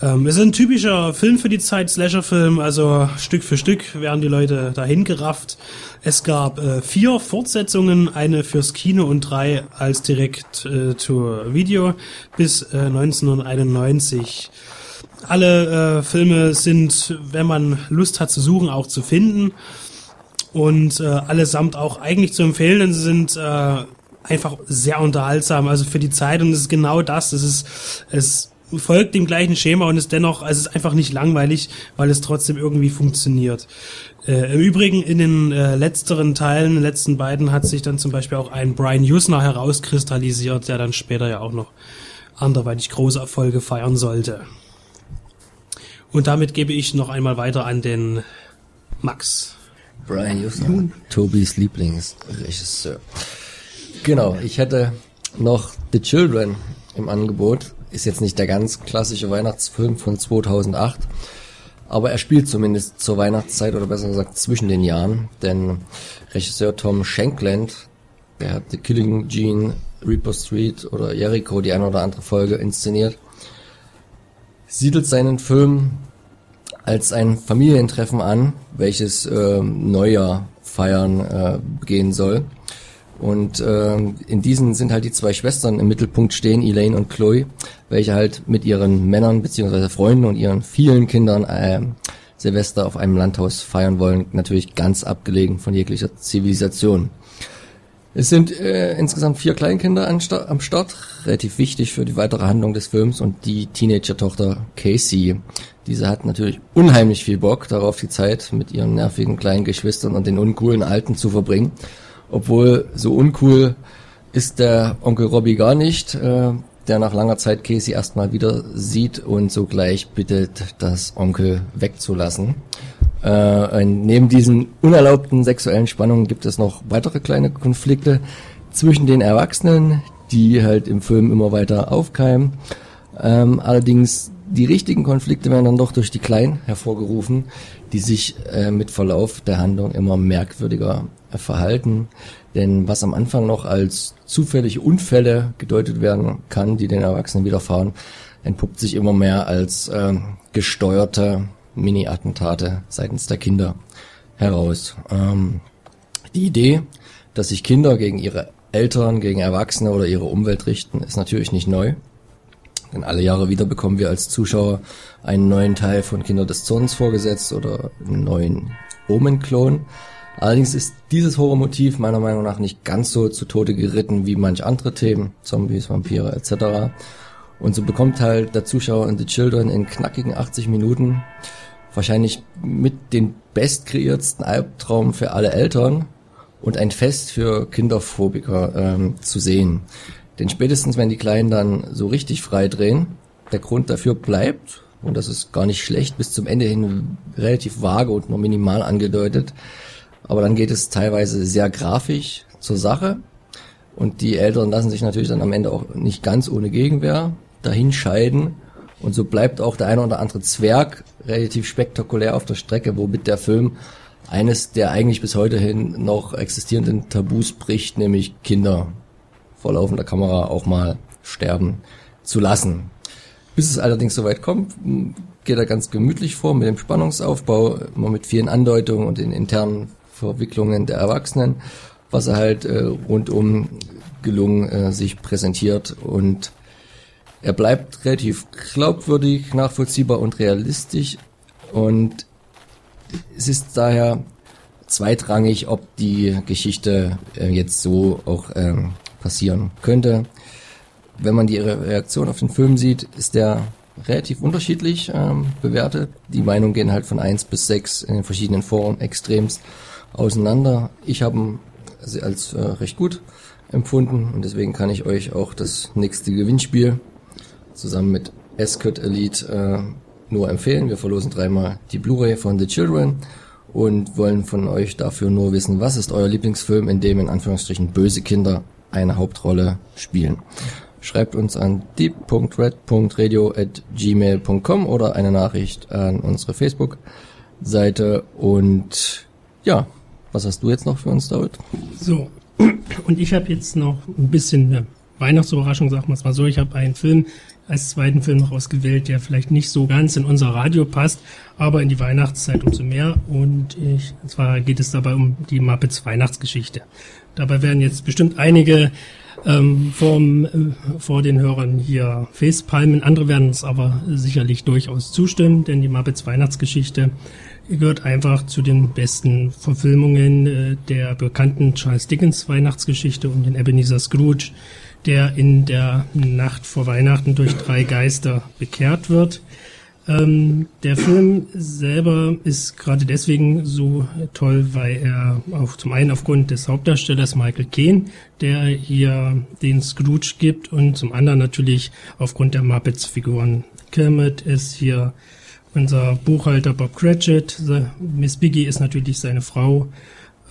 Ähm, es ist ein typischer Film für die Zeit, Slasher-Film, also Stück für Stück werden die Leute dahin gerafft. Es gab äh, vier Fortsetzungen, eine fürs Kino und drei als Direct-to-Video äh, bis äh, 1991. Alle äh, Filme sind, wenn man Lust hat zu suchen, auch zu finden und äh, allesamt auch eigentlich zu empfehlen, denn sie sind äh, einfach sehr unterhaltsam, also für die Zeit und es ist genau das, es ist es folgt dem gleichen Schema und ist dennoch, also es ist einfach nicht langweilig, weil es trotzdem irgendwie funktioniert. Äh, Im Übrigen in den äh, letzteren Teilen, den letzten beiden, hat sich dann zum Beispiel auch ein Brian Usner herauskristallisiert, der dann später ja auch noch anderweitig große Erfolge feiern sollte. Und damit gebe ich noch einmal weiter an den Max. Brian Usner, Tobis Lieblingsregisseur. Genau, ich hätte noch The Children im Angebot. Ist jetzt nicht der ganz klassische Weihnachtsfilm von 2008, aber er spielt zumindest zur Weihnachtszeit oder besser gesagt zwischen den Jahren, denn Regisseur Tom Shankland, der hat The Killing Gene, Reaper Street oder Jericho die eine oder andere Folge inszeniert, siedelt seinen Film als ein Familientreffen an, welches äh, Neujahr feiern äh, gehen soll. Und äh, in diesen sind halt die zwei Schwestern im Mittelpunkt stehen, Elaine und Chloe, welche halt mit ihren Männern beziehungsweise Freunden und ihren vielen Kindern äh, Silvester auf einem Landhaus feiern wollen, natürlich ganz abgelegen von jeglicher Zivilisation. Es sind äh, insgesamt vier Kleinkinder am Start, relativ wichtig für die weitere Handlung des Films und die Teenager-Tochter Casey. Diese hat natürlich unheimlich viel Bock darauf, die Zeit mit ihren nervigen kleinen Geschwistern und den uncoolen Alten zu verbringen. Obwohl so uncool ist der Onkel Robbie gar nicht, äh, der nach langer Zeit Casey erstmal wieder sieht und sogleich bittet, das Onkel wegzulassen. Äh, neben diesen unerlaubten sexuellen Spannungen gibt es noch weitere kleine Konflikte zwischen den Erwachsenen, die halt im Film immer weiter aufkeimen. Ähm, allerdings die richtigen Konflikte werden dann doch durch die Kleinen hervorgerufen, die sich äh, mit Verlauf der Handlung immer merkwürdiger äh, verhalten. Denn was am Anfang noch als zufällige Unfälle gedeutet werden kann, die den Erwachsenen widerfahren, entpuppt sich immer mehr als äh, gesteuerte Mini-Attentate seitens der Kinder heraus. Ähm, die Idee, dass sich Kinder gegen ihre Eltern, gegen Erwachsene oder ihre Umwelt richten, ist natürlich nicht neu. Denn alle Jahre wieder bekommen wir als Zuschauer einen neuen Teil von Kinder des Zorns vorgesetzt oder einen neuen Omen-Klon. Allerdings ist dieses Horrormotiv meiner Meinung nach nicht ganz so zu Tode geritten wie manch andere Themen, Zombies, Vampire etc. Und so bekommt halt der Zuschauer in The Children in knackigen 80 Minuten wahrscheinlich mit den bestkreiertsten Albtraum für alle Eltern und ein Fest für Kinderphobiker ähm, zu sehen. Denn spätestens, wenn die Kleinen dann so richtig frei drehen, der Grund dafür bleibt, und das ist gar nicht schlecht, bis zum Ende hin relativ vage und nur minimal angedeutet, aber dann geht es teilweise sehr grafisch zur Sache und die Eltern lassen sich natürlich dann am Ende auch nicht ganz ohne Gegenwehr dahin scheiden und so bleibt auch der eine oder andere Zwerg relativ spektakulär auf der Strecke, womit der Film eines der eigentlich bis heute hin noch existierenden Tabus bricht, nämlich Kinder vor laufender Kamera auch mal sterben zu lassen. Bis es allerdings soweit kommt, geht er ganz gemütlich vor mit dem Spannungsaufbau, immer mit vielen Andeutungen und den internen Verwicklungen der Erwachsenen, was er halt äh, rundum gelungen äh, sich präsentiert und er bleibt relativ glaubwürdig, nachvollziehbar und realistisch und es ist daher zweitrangig, ob die Geschichte äh, jetzt so auch ähm, passieren könnte. Wenn man die Reaktion auf den Film sieht, ist der relativ unterschiedlich ähm, bewertet. Die Meinungen gehen halt von eins bis sechs in den verschiedenen Foren extremst auseinander. Ich habe sie als äh, recht gut empfunden und deswegen kann ich euch auch das nächste Gewinnspiel zusammen mit Escort Elite äh, nur empfehlen. Wir verlosen dreimal die Blu-ray von The Children und wollen von euch dafür nur wissen, was ist euer Lieblingsfilm, in dem in Anführungsstrichen böse Kinder eine Hauptrolle spielen. Schreibt uns an deep.red.radio@gmail.com oder eine Nachricht an unsere Facebook-Seite und ja, was hast du jetzt noch für uns, David? So, und ich habe jetzt noch ein bisschen eine Weihnachtsüberraschung, sagen wir mal so. Ich habe einen Film als zweiten Film noch ausgewählt, der vielleicht nicht so ganz in unser Radio passt, aber in die Weihnachtszeit umso mehr. Und ich, und zwar geht es dabei um die Muppets Weihnachtsgeschichte. Dabei werden jetzt bestimmt einige ähm, vom, äh, vor den Hörern hier Facepalmen. Andere werden es aber sicherlich durchaus zustimmen, denn die Muppets Weihnachtsgeschichte gehört einfach zu den besten Verfilmungen äh, der bekannten Charles Dickens Weihnachtsgeschichte um den Ebenezer Scrooge, der in der Nacht vor Weihnachten durch drei Geister bekehrt wird. Ähm, der Film selber ist gerade deswegen so toll, weil er auch zum einen aufgrund des Hauptdarstellers Michael Caine, der hier den Scrooge gibt, und zum anderen natürlich aufgrund der Muppets-Figuren. Kermit ist hier unser Buchhalter Bob Cratchit, Miss Biggie ist natürlich seine Frau.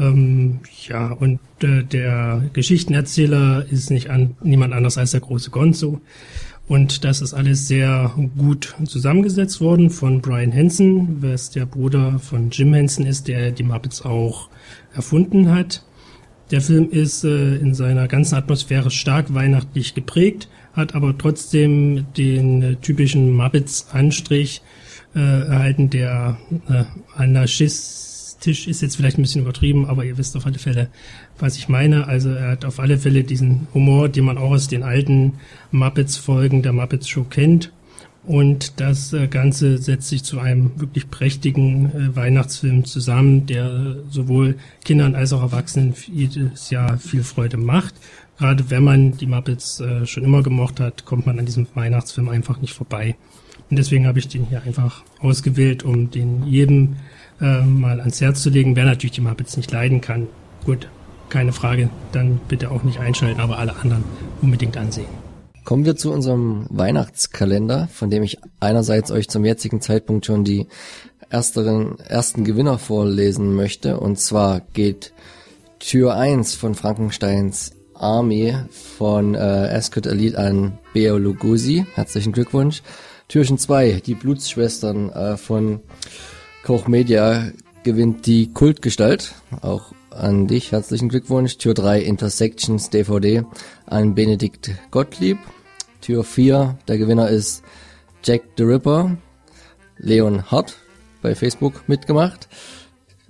Ähm, ja, und äh, der Geschichtenerzähler ist nicht an, niemand anders als der große Gonzo. Und das ist alles sehr gut zusammengesetzt worden von Brian Henson, was der Bruder von Jim Henson ist, der die Muppets auch erfunden hat. Der Film ist äh, in seiner ganzen Atmosphäre stark weihnachtlich geprägt, hat aber trotzdem den äh, typischen Muppets-Anstrich äh, erhalten, der äh, Anarchist Esstisch ist jetzt vielleicht ein bisschen übertrieben, aber ihr wisst auf alle Fälle, was ich meine. Also er hat auf alle Fälle diesen Humor, den man auch aus den alten Muppets-Folgen der Muppets Show kennt. Und das äh, Ganze setzt sich zu einem wirklich prächtigen äh, Weihnachtsfilm zusammen, der sowohl Kindern als auch Erwachsenen jedes Jahr viel Freude macht. Gerade wenn man die Muppets äh, schon immer gemocht hat, kommt man an diesem Weihnachtsfilm einfach nicht vorbei. Und deswegen habe ich den hier einfach ausgewählt, um den jedem äh, mal ans Herz zu legen. Wer natürlich die Muppets nicht leiden kann, gut, keine Frage, dann bitte auch nicht einschalten, aber alle anderen unbedingt ansehen. Kommen wir zu unserem Weihnachtskalender, von dem ich einerseits euch zum jetzigen Zeitpunkt schon die ersteren, ersten Gewinner vorlesen möchte. Und zwar geht Tür 1 von Frankensteins Army von äh, Ascot Elite an Beo Lugosi. Herzlichen Glückwunsch. Türchen 2, die Blutsschwestern äh, von Koch Media gewinnt die Kultgestalt. Auch an dich herzlichen Glückwunsch. Tür 3 Intersections DVD an Benedikt Gottlieb. Tür 4, der Gewinner ist Jack the Ripper. Leon Hart bei Facebook mitgemacht.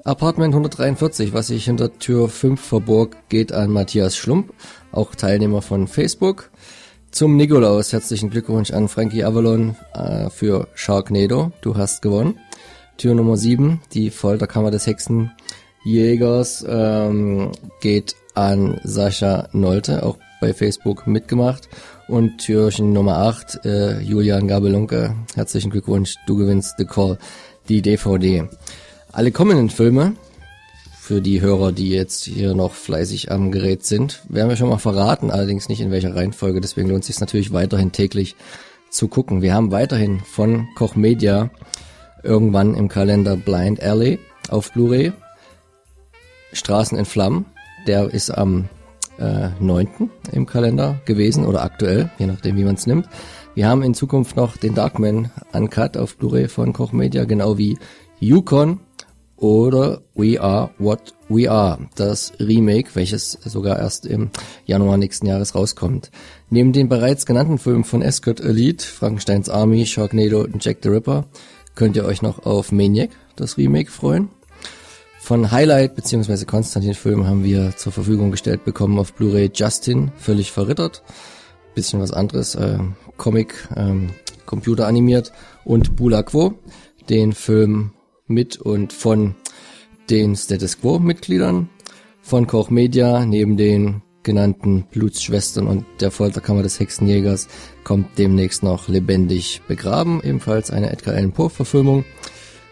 Apartment 143, was sich hinter Tür 5 verborg, geht an Matthias Schlump, auch Teilnehmer von Facebook. Zum Nikolaus herzlichen Glückwunsch an Frankie Avalon äh, für Sharknado. Du hast gewonnen. Tür Nummer 7, die Folterkammer des Hexenjägers, ähm, geht an Sascha Nolte, auch bei Facebook mitgemacht. Und Türchen Nummer 8, äh, Julian Gabelunke, herzlichen Glückwunsch, du gewinnst The Call, die DVD. Alle kommenden Filme, für die Hörer, die jetzt hier noch fleißig am Gerät sind, werden wir schon mal verraten, allerdings nicht in welcher Reihenfolge, deswegen lohnt es sich natürlich weiterhin täglich zu gucken. Wir haben weiterhin von Koch Media irgendwann im Kalender Blind Alley auf Blu-ray, Straßen in Flammen, der ist am äh, 9. im Kalender gewesen oder aktuell, je nachdem wie man es nimmt. Wir haben in Zukunft noch den Darkman Uncut auf Blu-ray von Koch Media, genau wie Yukon oder We Are What We Are, das Remake, welches sogar erst im Januar nächsten Jahres rauskommt. Neben den bereits genannten Filmen von Escort Elite, Frankensteins Army, Sharknado und Jack the Ripper könnt ihr euch noch auf Maniac, das Remake, freuen. Von Highlight bzw. Konstantin Film haben wir zur Verfügung gestellt bekommen auf Blu-ray Justin, völlig verrittert. Bisschen was anderes, äh, Comic, ähm, Computer animiert und Bula Quo, den Film mit und von den Status Quo Mitgliedern von Koch Media neben den genannten Blutsschwestern und der Folterkammer des Hexenjägers kommt demnächst noch lebendig begraben, ebenfalls eine Edgar Allan Poe Verfilmung.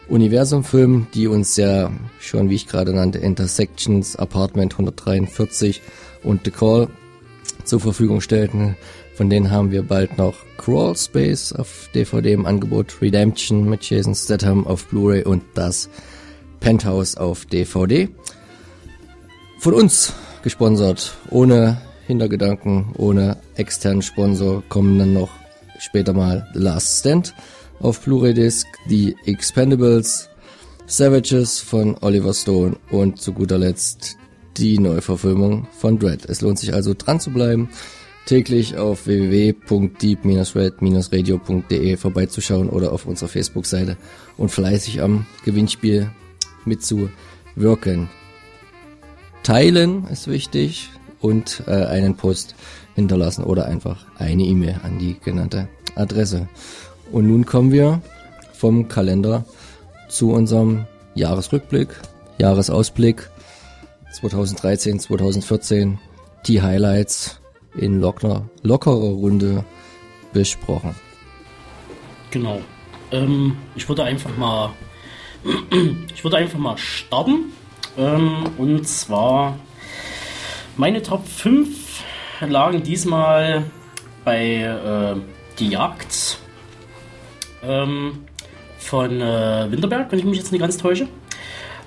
Universum-Film, die uns ja schon, wie ich gerade nannte, Intersections, Apartment 143 und The Call zur Verfügung stellten. Von denen haben wir bald noch Crawl Space auf DVD im Angebot, Redemption mit Jason Statham auf Blu-ray und das Penthouse auf DVD. Von uns gesponsert, ohne Hintergedanken, ohne externen Sponsor, kommen dann noch später mal The Last Stand auf Blu-ray Disc, die Expendables, Savages von Oliver Stone und zu guter Letzt die Neuverfilmung von Dread. Es lohnt sich also dran zu bleiben, täglich auf www.deep-red-radio.de vorbeizuschauen oder auf unserer Facebook-Seite und fleißig am Gewinnspiel mitzuwirken. Teilen ist wichtig und äh, einen Post hinterlassen oder einfach eine E-Mail an die genannte Adresse. Und nun kommen wir vom Kalender zu unserem Jahresrückblick, Jahresausblick 2013, 2014, die Highlights in locker, lockerer Runde besprochen. Genau. Ähm, ich würde einfach mal, ich würde einfach mal starten. Ähm, und zwar meine Top 5 lagen diesmal bei äh, Die Jagd ähm, von äh, Winterberg, wenn ich mich jetzt nicht ganz täusche.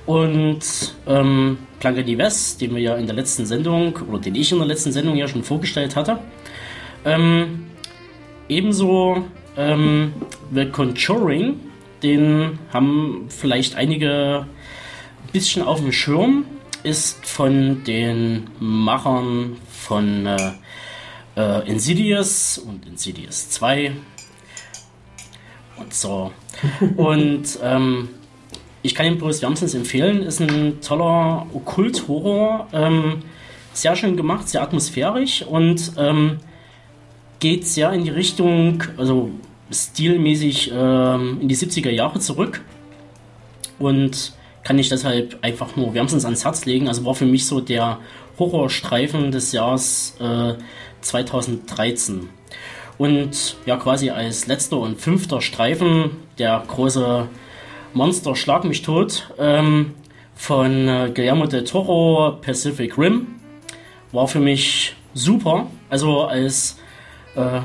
Und ähm, Planke West, den wir ja in der letzten Sendung, oder den ich in der letzten Sendung ja schon vorgestellt hatte. Ähm, ebenso ähm, The Conjuring, den haben vielleicht einige ein bisschen auf dem Schirm, ist von den Machern von äh, äh, Insidious und Insidious 2 und so. und ähm, ich kann ihn bloß wärmstens empfehlen. Ist ein toller Okkult-Horror. Ähm, sehr schön gemacht, sehr atmosphärisch und ähm, geht sehr in die Richtung, also stilmäßig ähm, in die 70er Jahre zurück. Und kann ich deshalb einfach nur wärmstens ans Herz legen. Also war für mich so der Horrorstreifen des Jahres äh, 2013. Und ja, quasi als letzter und fünfter Streifen der große Monster Schlag mich tot ähm, von äh, Guillermo del Toro Pacific Rim war für mich super. Also als äh,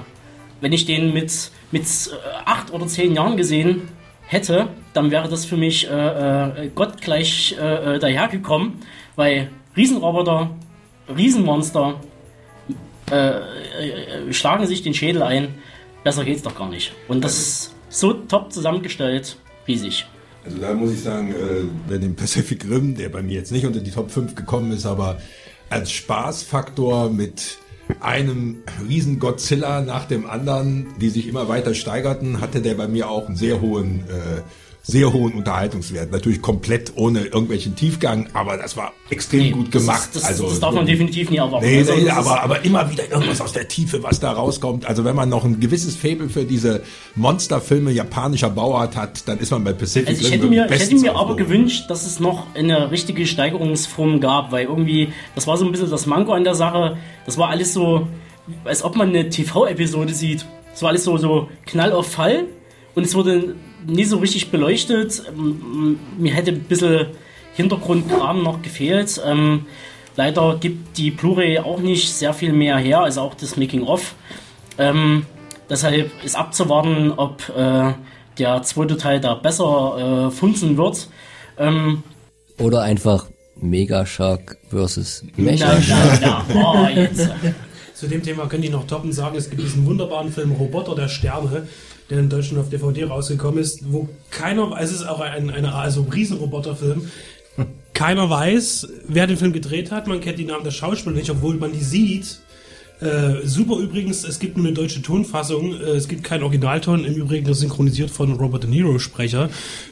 wenn ich den mit mit äh, acht oder zehn Jahren gesehen hätte, dann wäre das für mich äh, äh, gottgleich äh, äh dahergekommen, weil Riesenroboter, Riesenmonster äh, äh, schlagen sich den Schädel ein. Besser geht's doch gar nicht. Und das ist so top zusammengestellt, riesig. Also da muss ich sagen, äh, bei dem Pacific Rim, der bei mir jetzt nicht unter die Top 5 gekommen ist, aber als Spaßfaktor mit einem riesen Godzilla nach dem anderen, die sich immer weiter steigerten, hatte der bei mir auch einen sehr hohen äh, sehr hohen Unterhaltungswert. Natürlich komplett ohne irgendwelchen Tiefgang, aber das war extrem nee, gut gemacht. Das, das, also, das darf man definitiv nie erwarten. Nee, also, nee, aber, aber immer wieder irgendwas aus der Tiefe, was da rauskommt. Also wenn man noch ein gewisses Faible für diese Monsterfilme japanischer Bauart hat, dann ist man bei Pacific also ich hätte mir, ich hätte mir aber gewünscht, dass es noch eine richtige Steigerungsform gab, weil irgendwie, das war so ein bisschen das Manko an der Sache. Das war alles so, als ob man eine TV-Episode sieht. Es war alles so, so Knall auf Fall und es wurde nie so richtig beleuchtet. Ähm, mir hätte ein bisschen Hintergrundkram noch gefehlt. Ähm, leider gibt die Blu-ray auch nicht sehr viel mehr her, also auch das Making-of. Ähm, deshalb ist abzuwarten, ob äh, der zweite Teil da besser äh, funzen wird. Ähm, Oder einfach Mega Shark versus Mecha Shark. Oh. Zu dem Thema könnte ich noch toppen sagen, es gibt diesen wunderbaren Film Roboter der Sterne, der in Deutschland auf DVD rausgekommen ist, wo keiner, es ist auch ein, eine, also ein Riesenroboterfilm, keiner weiß, wer den Film gedreht hat, man kennt die Namen der Schauspieler nicht, obwohl man die sieht. Äh, super übrigens, es gibt nur eine deutsche Tonfassung, äh, es gibt keinen Originalton, im Übrigen synchronisiert von Robert De Niro Sprecher.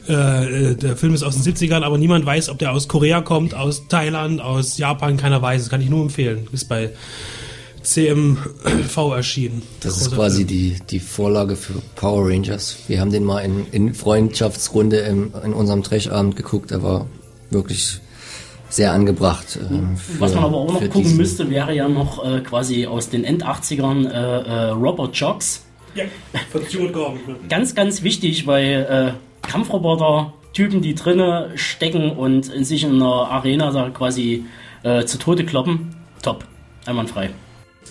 Äh, äh der Film ist aus den 70ern, aber niemand weiß, ob der aus Korea kommt, aus Thailand, aus Japan, keiner weiß, das kann ich nur empfehlen. Ist bei CMV erschienen. Das ist quasi die, die Vorlage für Power Rangers. Wir haben den mal in, in Freundschaftsrunde in, in unserem Trechabend geguckt. Der war wirklich sehr angebracht. Äh, für, Was man aber auch noch gucken diesen. müsste, wäre ja noch äh, quasi aus den End-80ern äh, äh, Robot Jocks. Ja, von Stuart Gordon. ganz, ganz wichtig, weil äh, Kampfroboter, Typen, die drinnen stecken und in sich in einer Arena quasi äh, zu Tode kloppen, top, einwandfrei.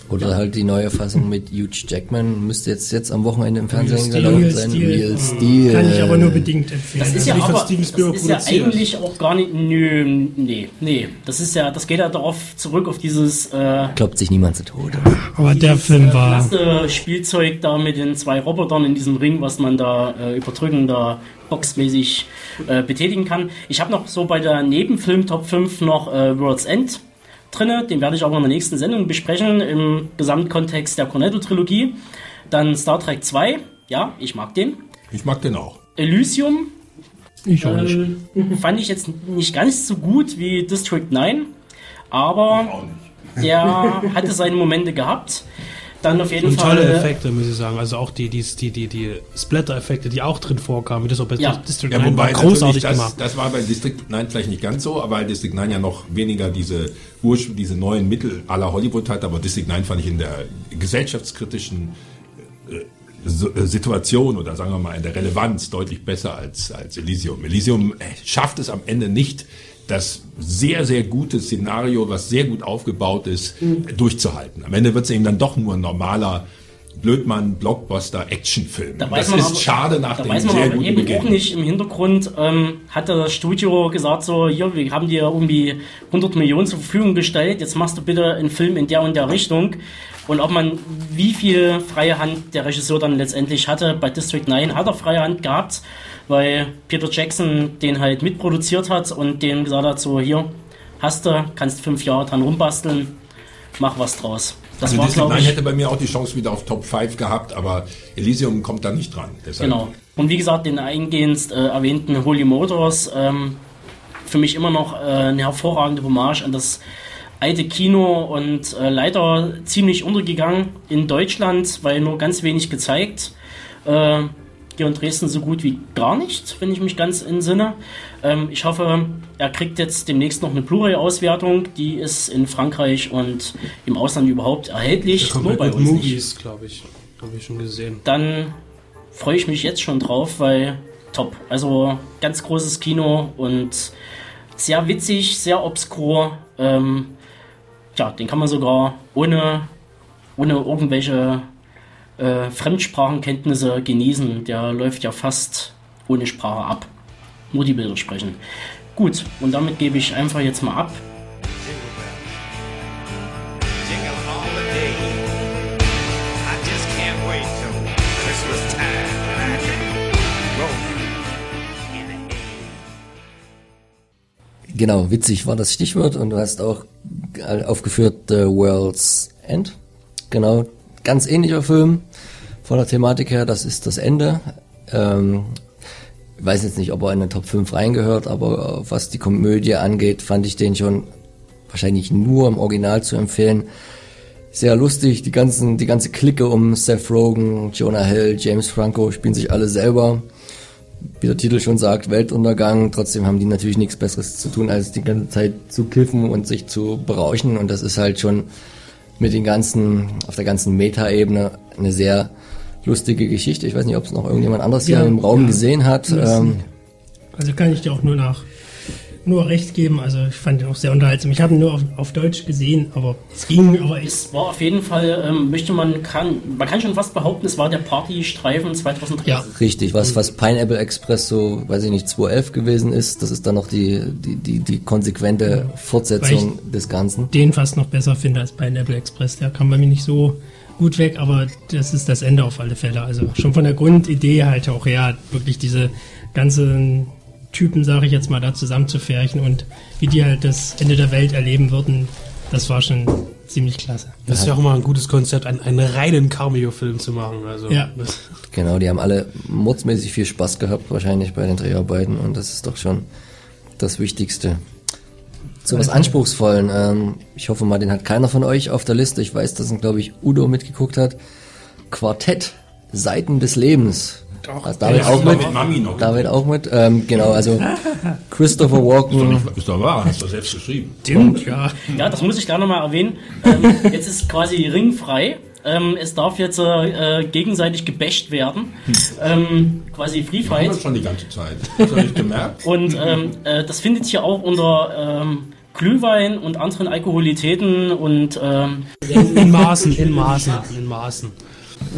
Oder halt die neue Fassung mit Hugh Jackman müsste jetzt, jetzt am Wochenende im Fernsehen gelaufen sein. Real Steel. Kann ich aber nur bedingt empfehlen. Das ist ja, also aber, das ist ja eigentlich auch gar nicht, nö, nee, nee. Das ist ja, das geht ja darauf zurück auf dieses, äh, Kloppt sich niemand zu Tode. Aber der Film war. Das Spielzeug da mit den zwei Robotern in diesem Ring, was man da äh, überdrückender boxmäßig äh, betätigen kann. Ich habe noch so bei der Nebenfilm Top 5 noch äh, World's End drin. Den werde ich auch in der nächsten Sendung besprechen im Gesamtkontext der Cornetto-Trilogie. Dann Star Trek 2. Ja, ich mag den. Ich mag den auch. Elysium. Ich auch nicht. Ähm, fand ich jetzt nicht ganz so gut wie District 9. Aber der hatte seine Momente gehabt. Dann auf jeden und Fall. tolle Effekte, muss ich sagen. Also auch die, die, die, die, die Splatter-Effekte, die auch drin vorkamen, wie das auch bei ja. District ja, 9 war großartig das, gemacht. Das war bei District 9 vielleicht nicht ganz so, aber District 9 ja noch weniger diese diese neuen Mittel aller Hollywood hat, aber District 9 fand ich in der gesellschaftskritischen äh, äh, Situation oder sagen wir mal in der Relevanz deutlich besser als, als Elysium. Elysium äh, schafft es am Ende nicht, das sehr, sehr gute Szenario, was sehr gut aufgebaut ist, mhm. durchzuhalten. Am Ende wird es eben dann doch nur ein normaler Blödmann Blockbuster Actionfilm. Da das ist aber, schade nach da dem weiß man sehr aber eben Beginn. auch nicht im Hintergrund ähm, hat das Studio gesagt so hier wir haben dir irgendwie 100 Millionen zur Verfügung gestellt jetzt machst du bitte einen Film in der und der Richtung und ob man wie viel freie Hand der Regisseur dann letztendlich hatte bei District 9 hat er freie Hand gehabt weil Peter Jackson den halt mitproduziert hat und dem gesagt hat, so hier, hast du, kannst fünf Jahre dran rumbasteln, mach was draus. Das also war, District glaube 9 ich, hätte bei mir auch die Chance wieder auf Top 5 gehabt, aber Elysium kommt da nicht dran. Deshalb Genau. Und wie gesagt, den eingehend äh, erwähnten Holy Motors, ähm, für mich immer noch äh, eine hervorragende Hommage an das alte Kino und äh, leider ziemlich untergegangen in Deutschland, weil nur ganz wenig gezeigt. Äh, hier in Dresden so gut wie gar nicht, wenn ich mich ganz entsinne. Ähm, ich hoffe, er kriegt jetzt demnächst noch eine Blu-ray-Auswertung. Die ist in Frankreich und im Ausland überhaupt erhältlich. Nur bei uns Movies, glaube ich. Habe ich schon gesehen. dann freue ich mich jetzt schon drauf, weil top. Also ganz großes Kino und sehr witzig, sehr obskur. Ähm, ja, den kann man sogar ohne, ohne irgendwelche äh, Fremdsprachenkenntnisse genießen. Der läuft ja fast ohne Sprache ab. Nur die Bilder sprechen. Gut, und damit gebe ich einfach jetzt mal ab. Genau, witzig war das Stichwort und du hast auch aufgeführt The World's End. Genau, ganz ähnlicher Film von der Thematik her, das ist das Ende. Ähm, ich weiß jetzt nicht, ob er in den Top 5 reingehört, aber was die Komödie angeht, fand ich den schon wahrscheinlich nur im Original zu empfehlen. Sehr lustig, die ganzen, die ganze Clique um Seth Rogen, Jonah Hill, James Franco spielen sich alle selber wie der Titel schon sagt, Weltuntergang. Trotzdem haben die natürlich nichts Besseres zu tun, als die ganze Zeit zu kiffen und sich zu berauschen. Und das ist halt schon mit den ganzen, auf der ganzen Meta-Ebene eine sehr lustige Geschichte. Ich weiß nicht, ob es noch irgendjemand anderes Ja, hier im Raum ja. gesehen hat. Ähm, Also kann ich dir auch nur nach nur recht geben. Also ich fand ihn auch sehr unterhaltsam. Ich habe ihn nur auf, auf Deutsch gesehen, aber es ging, aber Es war auf jeden Fall, ähm, möchte man kann, man kann schon fast behaupten, es war der Partystreifen 2013. ja. richtig, was, was Pineapple Express so, weiß ich nicht, 2011 gewesen ist, das ist dann noch die, die, die, die konsequente Fortsetzung des Ganzen. den fast noch besser finde als bei Apple Express. Der kam bei mir nicht so gut weg, aber das ist das Ende auf alle Fälle. Also schon von der Grundidee halt auch her, wirklich diese ganzen Typen, sage ich jetzt mal, da zusammenzufärchen und wie die halt das Ende der Welt erleben würden, das war schon ziemlich klasse. Das ist ja auch mal ein gutes Konzept, einen, einen reinen Cameo-Film zu machen. Also, Ja. Genau, die haben alle mordsmäßig viel Spaß gehabt, wahrscheinlich bei den Dreharbeiten und das ist doch schon das Wichtigste. Zu was Anspruchsvollen. Ähm, ich hoffe mal, den hat keiner von euch auf der Liste. Ich weiß, dass ihn, glaube ich, Udo mitgeguckt hat. Quartett, Seiten des Lebens. Doch, Also David auch mit. mit Mami noch. David auch mit. Ähm, genau, also Christopher Ist doch, Walken. nicht, ist doch wahr, hast du selbst geschrieben. Stimmt, ja. Ja, das muss ich da nochmal erwähnen. Ähm, jetzt ist quasi ringfrei. Ähm, es darf jetzt äh, gegenseitig gebasht werden. Ähm, quasi Free Fight. wir schon die ganze Zeit. Hast du nicht gemerkt? Und ähm, äh, das findet hier auch unter ähm, Glühwein und anderen Alkoholitäten und ähm, in, in Maßen, in Maßen, in Maßen.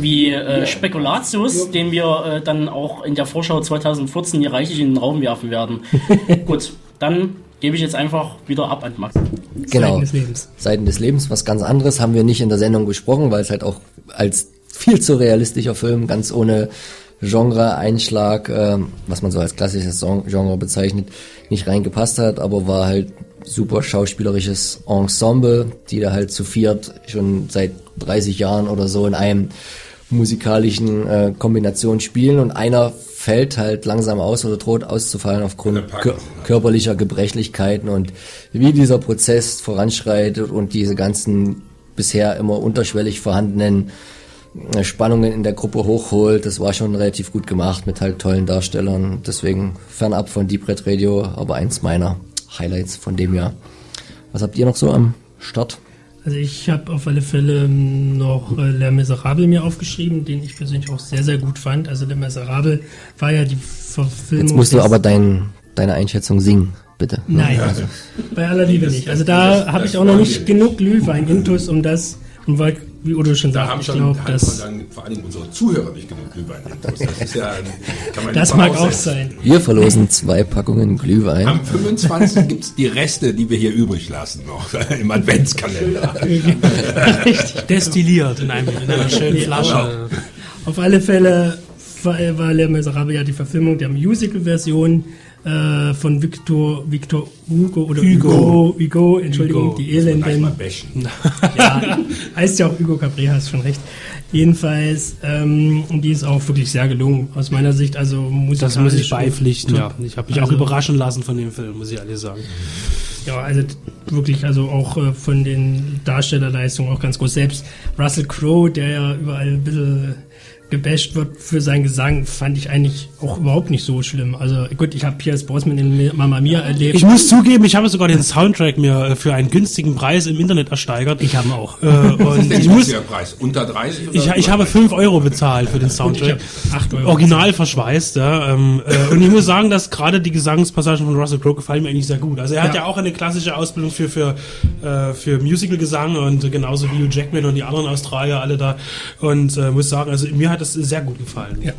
Wie äh, Spekulatius, den wir äh, dann auch in der Vorschau 2014 hier reichlich in den Raum werfen werden. Gut, dann gebe ich jetzt einfach wieder ab an Max. Genau. Seiten des Lebens. Seiten des Lebens, was ganz anderes, haben wir nicht in der Sendung besprochen, weil es halt auch als viel zu realistischer Film, ganz ohne Genre-Einschlag, ähm, was man so als klassisches Genre bezeichnet, nicht reingepasst hat, aber war halt super schauspielerisches Ensemble, die da halt zu viert schon seit 30 Jahren oder so in einem musikalischen äh, Kombination spielen und einer fällt halt langsam aus oder droht auszufallen aufgrund kör körperlicher Gebrechlichkeiten und wie dieser Prozess voranschreitet und diese ganzen bisher immer unterschwellig vorhandenen äh, Spannungen in der Gruppe hochholt, das war schon relativ gut gemacht mit halt tollen Darstellern. Deswegen fernab von Deep Red Radio, aber eins meiner Highlights von dem Jahr. Was habt ihr noch so am Start? Also ich habe auf alle Fälle noch äh, Les Miserables mir aufgeschrieben, den ich persönlich auch sehr, sehr gut fand. Also Les Miserables war ja die Verfilmung... Jetzt musst du aber dein, deine Einschätzung singen, bitte. Nein, also, bei aller Liebe nicht. Also da habe ich auch noch nicht genug Glühwein intus, um das, und weil, wie Udo schon Da sagt, haben ich schon glaube, haben das, dann vor allem unsere Zuhörer nicht genug Glühwein. Das ist ja, ein- kann man das mag auch sein. Wir verlosen zwei Packungen Glühwein. Am 25. gibt's die Reste, die wir hier übrig lassen noch im Adventskalender. Richtig. Destilliert in, einem, in einer schönen Flasche. Auf alle Fälle war, war Les Miserables ja die Verfilmung der Musical-Version äh, von Victor, Victor Hugo oder Hugo. Hugo, Hugo, Entschuldigung, Hugo. die Elenden. Ja, heißt ja auch Hugo Capri, hast schon recht. Jedenfalls, ähm, die ist auch wirklich sehr gelungen, aus meiner Sicht. Also musikalisch. Das muss ich beipflichten, ja. Ich habe mich auch Also- überraschen lassen von dem Film, muss ich ehrlich sagen. Ja, also wirklich, also auch äh, von den Darstellerleistungen auch ganz groß. Selbst Russell Crowe, der ja überall ein bisschen gebasht wird für seinen Gesang, fand ich eigentlich auch überhaupt nicht so schlimm. Also gut, ich habe Pierce Brosnan in Mamma Mia erlebt. Ich muss zugeben, ich habe sogar den Soundtrack mir äh, für einen günstigen Preis im Internet ersteigert. Ich habe ihn auch. Äh, und ich muss, Der Preis unter 30 oder ich, ich habe 5 Euro bezahlt für den Soundtrack. Ich hab 8 Euro Original verschweißt, ja. Ähm, äh, und ich muss sagen, dass gerade die Gesangspassagen von Russell Crowe gefallen mir eigentlich sehr gut. Also er hat ja, Ja. auch eine klassische Ausbildung für, für, äh, für Musical-Gesang und genauso wie Hugh Jackman und die anderen Australier alle da. Und äh, muss sagen, also mir hat das sehr gut gefallen. Ja,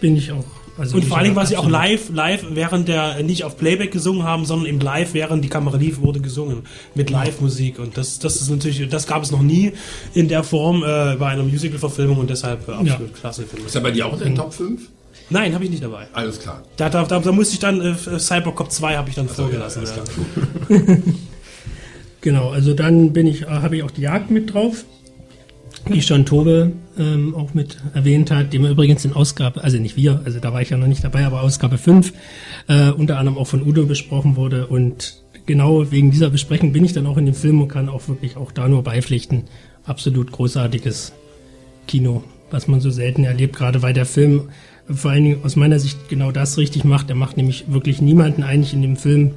bin ich auch. Also Und vor allen Dingen, ich weil sie auch live, live, während der nicht auf Playback gesungen haben, sondern im Live, während die Kamera lief, wurde gesungen mit Live-Musik. Und das, das ist natürlich, das gab es noch nie in der Form äh, bei einer Musical-Verfilmung und deshalb äh, absolut klasse Film. Ist er bei dir auch in den Top 5? Nein, habe ich nicht dabei. Alles klar. Da, da, da, da musste ich dann, äh, Cyber Cop 2 habe ich dann vorgelassen. alles ja. klar. Genau, also dann bin ich, äh, habe ich auch die Jagd mit drauf, die schon Tobe ähm, auch mit erwähnt hat, die wir übrigens in Ausgabe, also nicht wir, also da war ich ja noch nicht dabei, aber Ausgabe 5 äh, unter anderem auch von Udo besprochen wurde und genau wegen dieser Besprechung bin ich dann auch in dem Film und kann auch wirklich auch da nur beipflichten. Absolut großartiges Kino, was man so selten erlebt, gerade weil der Film vor allen Dingen aus meiner Sicht genau das richtig macht. Er macht nämlich wirklich niemanden eigentlich in dem Film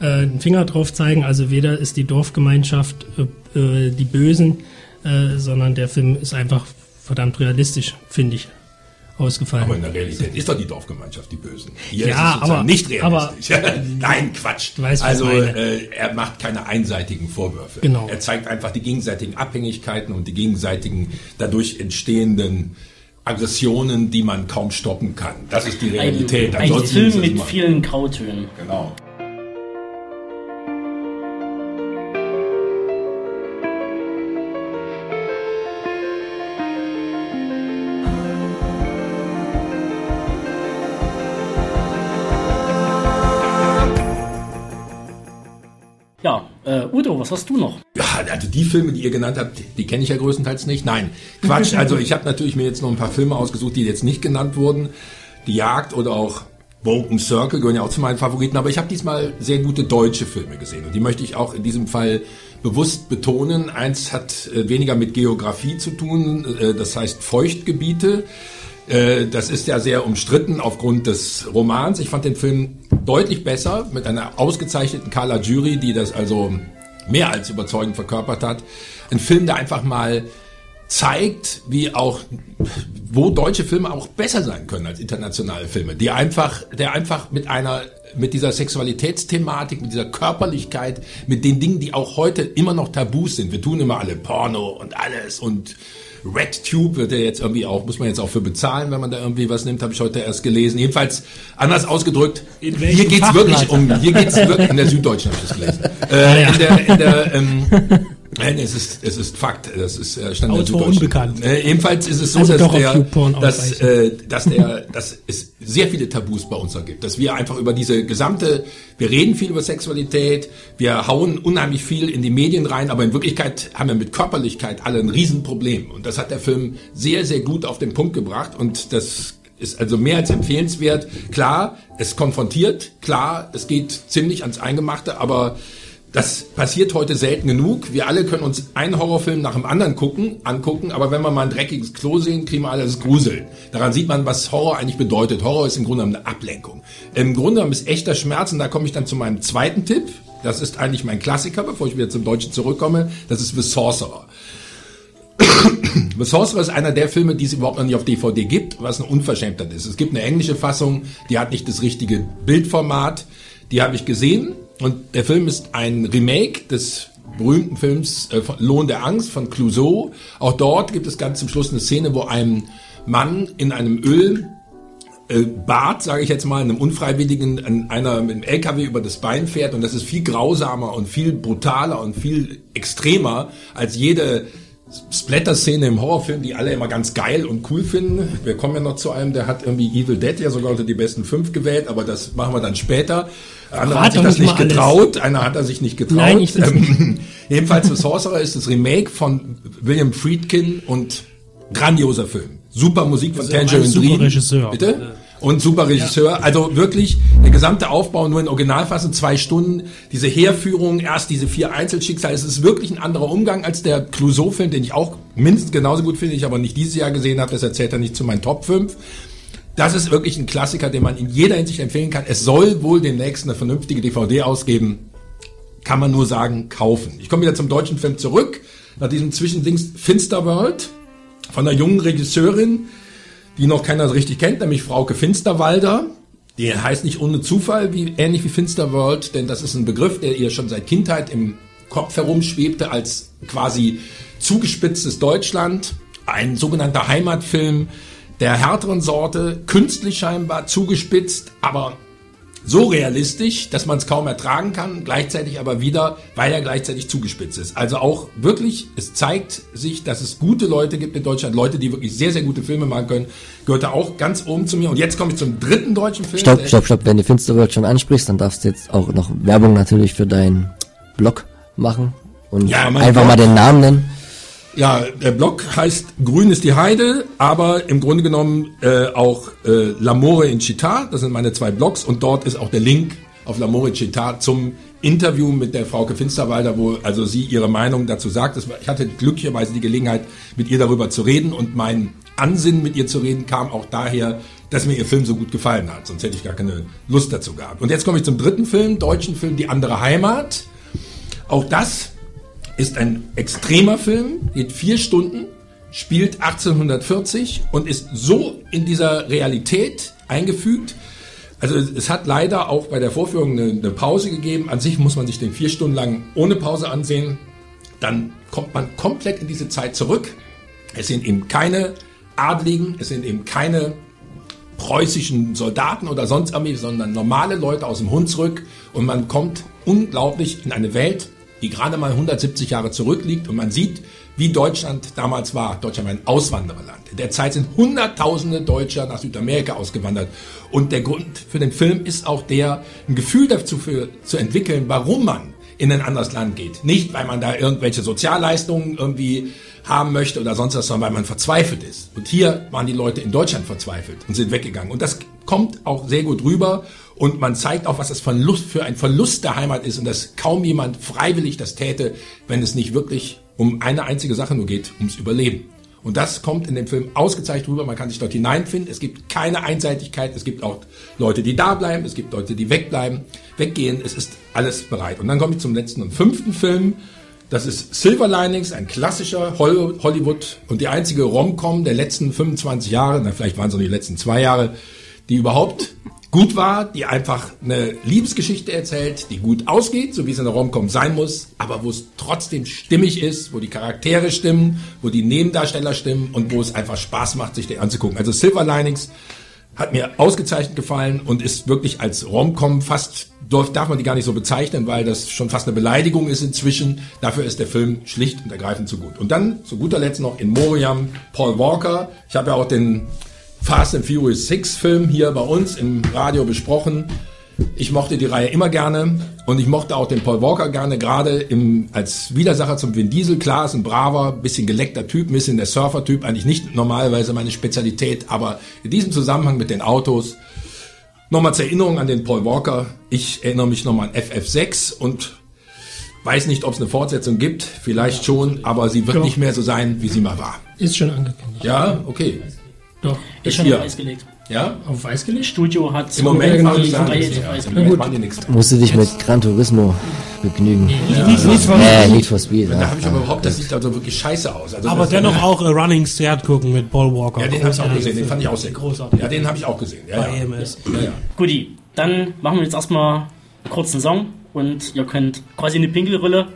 äh, einen Finger drauf zeigen. Also weder ist die Dorfgemeinschaft äh, äh, die Bösen, äh, sondern der Film ist einfach verdammt realistisch, finde ich, ausgefallen. Aber in der Realität ist doch die Dorfgemeinschaft die Bösen. Hier Ja, ist es sozusagen aber- nicht realistisch. aber- Nein, Quatsch. Du weißt, also äh, er macht keine einseitigen Vorwürfe. Genau. Er zeigt einfach die gegenseitigen Abhängigkeiten und die gegenseitigen dadurch entstehenden Aggressionen, die man kaum stoppen kann. Das ist die Ein, Realität. ein ist Film mit vielen Grautönen. Genau. Udo, was hast du noch? Ja, also die Filme, die ihr genannt habt, die, die kenne ich ja größtenteils nicht. Nein, Quatsch. Also ich habe natürlich mir jetzt noch ein paar Filme ausgesucht, die jetzt nicht genannt wurden. Die Jagd oder auch Broken Circle gehören ja auch zu meinen Favoriten. Aber ich habe diesmal sehr gute deutsche Filme gesehen. Und die möchte ich auch in diesem Fall bewusst betonen. Eins hat äh, weniger mit Geografie zu tun, äh, das heißt Feuchtgebiete. Äh, Das ist ja sehr umstritten aufgrund des Romans. Ich fand den Film deutlich besser mit einer ausgezeichneten Carla Jury, die das also mehr als überzeugend verkörpert hat. Ein Film, der einfach mal zeigt, wie auch, wo deutsche Filme auch besser sein können als internationale Filme, die einfach, der einfach mit einer, mit dieser Sexualitätsthematik, mit dieser Körperlichkeit, mit den Dingen, die auch heute immer noch Tabus sind. Wir tun immer alle Porno und alles und Red Tube wird ja jetzt irgendwie auch, muss man jetzt auch für bezahlen, wenn man da irgendwie was nimmt, habe ich heute erst gelesen. Jedenfalls anders ausgedrückt, hier geht's wirklich um, hier geht's wirklich, in der Süddeutschen habe ich das gelesen. Äh, in der, in der, ähm, Nein, es ist, es ist Fakt. Das ist äh, Stand Autor unbekannt. Äh, ebenfalls ist es so, Also dass, der, dass, äh, dass, der, dass es sehr viele Tabus bei uns da gibt. Dass wir einfach über diese gesamte, wir reden viel über Sexualität, wir hauen unheimlich viel in die Medien rein, aber in Wirklichkeit haben wir mit Körperlichkeit alle ein Riesenproblem. Und das hat der Film sehr, sehr gut auf den Punkt gebracht und das ist also mehr als empfehlenswert. Klar, es konfrontiert, klar, es geht ziemlich ans Eingemachte, aber das passiert heute selten genug. Wir alle können uns einen Horrorfilm nach dem anderen gucken, angucken, aber wenn wir mal ein dreckiges Klo sehen, kriegen wir alles Gruseln. Daran sieht man, was Horror eigentlich bedeutet. Horror ist im Grunde genommen eine Ablenkung. Im Grunde genommen ist echter Schmerz, und da komme ich dann zu meinem zweiten Tipp. Das ist eigentlich mein Klassiker, bevor ich wieder zum Deutschen zurückkomme. Das ist The Sorcerer. The Sorcerer ist einer der Filme, die es überhaupt noch nicht auf DVD gibt, was eine Unverschämtheit ist. Es gibt eine englische Fassung, die hat nicht das richtige Bildformat. Die habe ich gesehen und der Film ist ein Remake des berühmten Films äh, Lohn der Angst von Clouseau. Auch dort gibt es ganz zum Schluss eine Szene, wo ein Mann in einem Öl äh, sage ich jetzt mal, einem Unfreiwilligen an einer mit einem LKW über das Bein fährt und das ist viel grausamer und viel brutaler und viel extremer als jede Splatter-Szene im Horrorfilm, die alle immer ganz geil und cool finden. Wir kommen ja noch zu einem, der hat irgendwie Evil Dead ja sogar unter die besten fünf gewählt, aber das machen wir dann später. Einer Rat hat sich das nicht mal alles. getraut, einer hat er sich nicht getraut. Nein, ich Ähm, Jedenfalls The Sorcerer ist das Remake von William Friedkin und grandioser Film. Super Musik von ja ein Tangerine super Dream. Regisseur. Bitte? Und super Regisseur. Also wirklich der gesamte Aufbau nur in Originalfassung, zwei Stunden. Diese Herführung, erst diese vier Einzelschicksale. Es ist wirklich ein anderer Umgang als der Clouseau-Film, den ich auch mindestens genauso gut finde, ich aber nicht dieses Jahr gesehen habe. Das erzählt er nicht zu meinen Top 5. Das ist wirklich ein Klassiker, den man in jeder Hinsicht empfehlen kann. Es soll wohl demnächst eine vernünftige DVD ausgeben. Kann man nur sagen, kaufen. Ich komme wieder zum deutschen Film zurück. Nach diesem Zwischendings Finsterworld von einer jungen Regisseurin, die noch keiner so richtig kennt, nämlich Frauke Finsterwalder. Die heißt nicht ohne Zufall, wie, ähnlich wie Finsterworld, denn das ist ein Begriff, der ihr schon seit Kindheit im Kopf herumschwebte als quasi zugespitztes Deutschland. Ein sogenannter Heimatfilm der härteren Sorte, künstlich scheinbar zugespitzt, aber so realistisch, dass man es kaum ertragen kann, gleichzeitig aber wieder, weil er gleichzeitig zugespitzt ist. Also auch wirklich, es zeigt sich, dass es gute Leute gibt in Deutschland, Leute, die wirklich sehr, sehr gute Filme machen können, gehört da auch ganz oben zu mir. Und jetzt komme ich zum dritten deutschen Film. Stopp, stopp, stopp. Wenn du Finsterworld schon ansprichst, dann darfst du jetzt auch noch Werbung natürlich für deinen Blog machen und Ja, einfach Blog. mal den Namen nennen. Ja, der Blog heißt Grün ist die Heide, aber im Grunde genommen äh, auch äh, L'Amore in Città, das sind meine zwei Blogs und dort ist auch der Link auf L'Amore in Città zum Interview mit der Frauke Finsterwalder, wo also sie ihre Meinung dazu sagt. Ich hatte glücklicherweise die Gelegenheit, mit ihr darüber zu reden und mein Ansinnen, mit ihr zu reden, kam auch daher, dass mir ihr Film so gut gefallen hat. Sonst hätte ich gar keine Lust dazu gehabt. Und jetzt komme ich zum dritten Film, deutschen Film, Die andere Heimat. Auch das ist ein extremer Film, geht vier Stunden, spielt 1840 und ist so in dieser Realität eingefügt. Also es hat leider auch bei der Vorführung eine, eine Pause gegeben. An sich muss man sich den vier Stunden lang ohne Pause ansehen. Dann kommt man komplett in diese Zeit zurück. Es sind eben keine Adligen, es sind eben keine preußischen Soldaten oder sonst Armee, sondern normale Leute aus dem Hunsrück und man kommt unglaublich in eine Welt, die gerade mal 170 Jahre zurückliegt und man sieht, wie Deutschland damals war. Deutschland war ein Auswandererland. In der Zeit sind Hunderttausende Deutscher nach Südamerika ausgewandert. Und der Grund für den Film ist auch der, ein Gefühl dazu für, zu entwickeln, warum man in ein anderes Land geht. Nicht, weil man da irgendwelche Sozialleistungen irgendwie haben möchte oder sonst was, sondern weil man verzweifelt ist. Und hier waren die Leute in Deutschland verzweifelt und sind weggegangen. Und das kommt auch sehr gut rüber. Und man zeigt auch, was das Verlust, für ein Verlust der Heimat ist und dass kaum jemand freiwillig das täte, wenn es nicht wirklich um eine einzige Sache nur geht, ums Überleben. Und das kommt in dem Film ausgezeichnet rüber. Man kann sich dort hineinfinden. Es gibt keine Einseitigkeit. Es gibt auch Leute, die da bleiben. Es gibt Leute, die wegbleiben, weggehen. Es ist alles bereit. Und dann komme ich zum letzten und fünften Film. Das ist Silver Linings, ein klassischer Hol- Hollywood und die einzige Rom-Com der letzten 25 Jahre, na, vielleicht waren es auch die letzten zwei Jahre, die überhaupt gut war, die einfach eine Liebesgeschichte erzählt, die gut ausgeht, so wie es in der Rom-Com sein muss, aber wo es trotzdem stimmig ist, wo die Charaktere stimmen, wo die Nebendarsteller stimmen und wo es einfach Spaß macht, sich den anzugucken. Also Silver Linings hat mir ausgezeichnet gefallen und ist wirklich als Rom-Com fast, darf, man die gar nicht so bezeichnen, weil das schon fast eine Beleidigung ist inzwischen. Dafür ist der Film schlicht und ergreifend zu gut. Und dann zu guter Letzt noch in Moriam Paul Walker. Ich habe ja auch den Fast and Furious 6 Film hier bei uns im Radio besprochen. Ich mochte die Reihe immer gerne und ich mochte auch den Paul Walker gerne, gerade im, als Widersacher zum Vin Diesel. Klar, ist ein braver, bisschen geleckter Typ, ein bisschen der Surfer-Typ, eigentlich nicht normalerweise meine Spezialität, aber in diesem Zusammenhang mit den Autos, nochmal zur Erinnerung an den Paul Walker. Ich erinnere mich nochmal an FF6 und weiß nicht, ob es eine Fortsetzung gibt, vielleicht schon, aber sie wird Doch. nicht mehr so sein, wie sie mal war. Ist schon angekündigt. Ja, okay. Doch. Ist schon hier. auf Eis gelegt. Ja, Auf weiß gelegt? Studio hat im Moment machen genau, die Sachen Reihe nichts. Eis Im gelegt. Moment machen die nichts. Musst du dich mit Gran Turismo begnügen. Nicht, nicht Äh, Need for Speed. Da habe ich aber überhaupt, das sieht also wirklich scheiße aus. Also Aber dennoch auch äh, Running Stairs gucken mit Paul Walker. Ja, den habe ich auch gesehen, den fand ich auch sehr. Großartig. Ja, den habe ich auch gesehen. Ja, Bei ja. EMS. Ja. Guti, dann machen wir jetzt erstmal einen kurzen Song und ihr könnt quasi eine Pinkelrille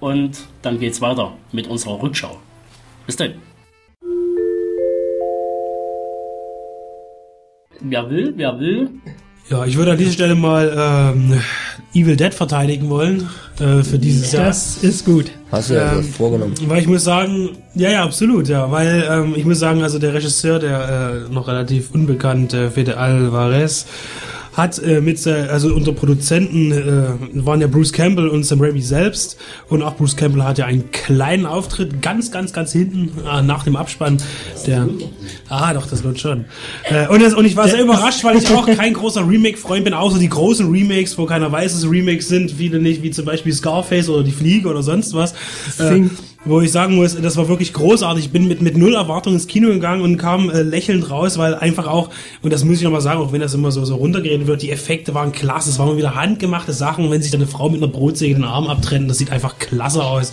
und dann geht's weiter mit unserer Rückschau. Bis dann. Wer will, wer will? Ja, ich würde an dieser Stelle mal ähm, Evil Dead verteidigen wollen äh, für dieses Jahr. Das ist gut. Hast du ja Ähm, vorgenommen. Weil ich muss sagen, ja, ja, absolut, ja. Weil ähm, ich muss sagen, also der Regisseur, der äh, noch relativ unbekannt, äh, Fede Alvarez, hat äh, mit, also unter Produzenten äh, waren ja Bruce Campbell und Sam Raimi selbst und auch Bruce Campbell hat ja einen kleinen Auftritt ganz, ganz, ganz hinten äh, nach dem Abspann. Der, ah, doch, das lohnt schon. Äh, und, das, und ich war sehr überrascht, weil ich auch kein großer Remake-Freund bin, außer die großen Remakes, wo keiner weiß, dass es Remakes sind, viele nicht, wie zum Beispiel Scarface oder Die Fliege oder sonst was. Äh. Wo ich sagen muss, das war wirklich großartig. Ich bin mit, mit null Erwartung ins Kino gegangen und kam äh, lächelnd raus, weil einfach auch, und das muss ich nochmal sagen, auch wenn das immer so, so runtergeredet wird, die Effekte waren klasse. Es waren wieder handgemachte Sachen, wenn sich da eine Frau mit einer Brotsäge den Arm abtrennt, das sieht einfach klasse aus.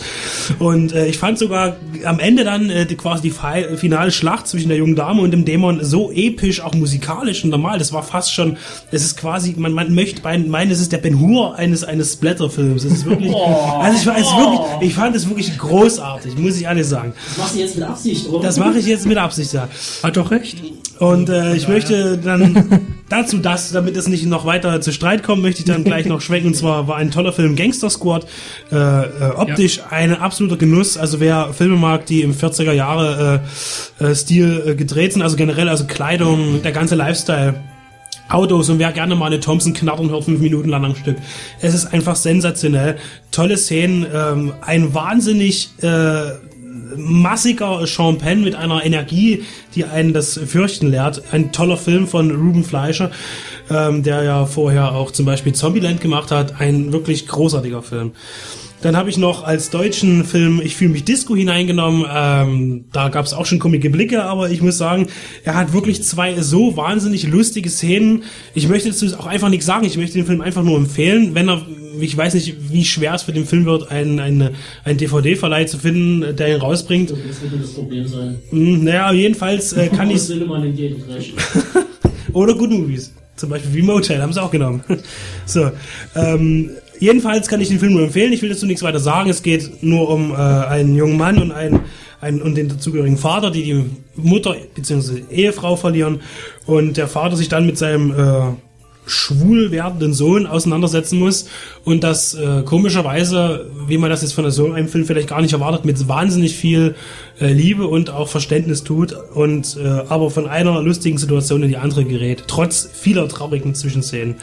Und äh, ich fand sogar am Ende dann äh, die, quasi die fi- finale Schlacht zwischen der jungen Dame und dem Dämon so episch, auch musikalisch und normal. Das war fast schon, es ist quasi, man, man möchte meinen, es ist der Ben Hur eines, eines Splatter-Films. Es ist wirklich, also ich, war- es wirklich, ich fand es wirklich großartig, muss ich ehrlich sagen. Das machst du jetzt mit Absicht, oder? Das mache ich jetzt mit Absicht, ja. Hat doch recht. Und äh, ich möchte dann dazu das, damit es nicht noch weiter zu Streit kommt, möchte ich dann gleich noch schwenken. Und zwar war ein toller Film Gangster Squad. Äh, äh, optisch ein absoluter Genuss. Also wer Filme mag, die im 40er Jahre äh, äh, Stil äh, gedreht sind, also generell, also Kleidung, der ganze Lifestyle. Autos und wer gerne mal eine Thompson knattern hört, fünf Minuten lang am Stück. Es ist einfach sensationell. Tolle Szenen, ähm, ein wahnsinnig äh, massiger Penn mit einer Energie, die einen das Fürchten lehrt. Ein toller Film von Ruben Fleischer, ähm, der ja vorher auch zum Beispiel Zombieland gemacht hat. Ein wirklich großartiger Film. Dann habe ich noch als deutschen Film Ich fühle mich Disco hineingenommen. Ähm, da gab es auch schon komische Blicke, aber ich muss sagen, er hat wirklich zwei so wahnsinnig lustige Szenen. Ich möchte dazu auch einfach nichts sagen. Ich möchte den Film einfach nur empfehlen. Wenn er, ich weiß nicht, wie schwer es für den Film wird, einen, einen, einen DVD-Verleih zu finden, der ihn rausbringt. Das wird das Problem sein. Hm, Naja, jedenfalls äh, kann ich oder Good Movies. Zum Beispiel wie Motel, haben sie auch genommen. so, ähm, jedenfalls kann ich den Film nur empfehlen. Ich will dazu nichts weiter sagen. Es geht nur um äh, einen jungen Mann und einen, einen und den dazugehörigen Vater, die die Mutter bzw. Ehefrau verlieren und der Vater sich dann mit seinem äh, schwul werdenden Sohn auseinandersetzen muss und das äh, komischerweise, wie man das jetzt von so einem Film vielleicht gar nicht erwartet, mit wahnsinnig viel äh, Liebe und auch Verständnis tut und äh, aber von einer lustigen Situation in die andere gerät, trotz vieler traurigen Zwischenszenen.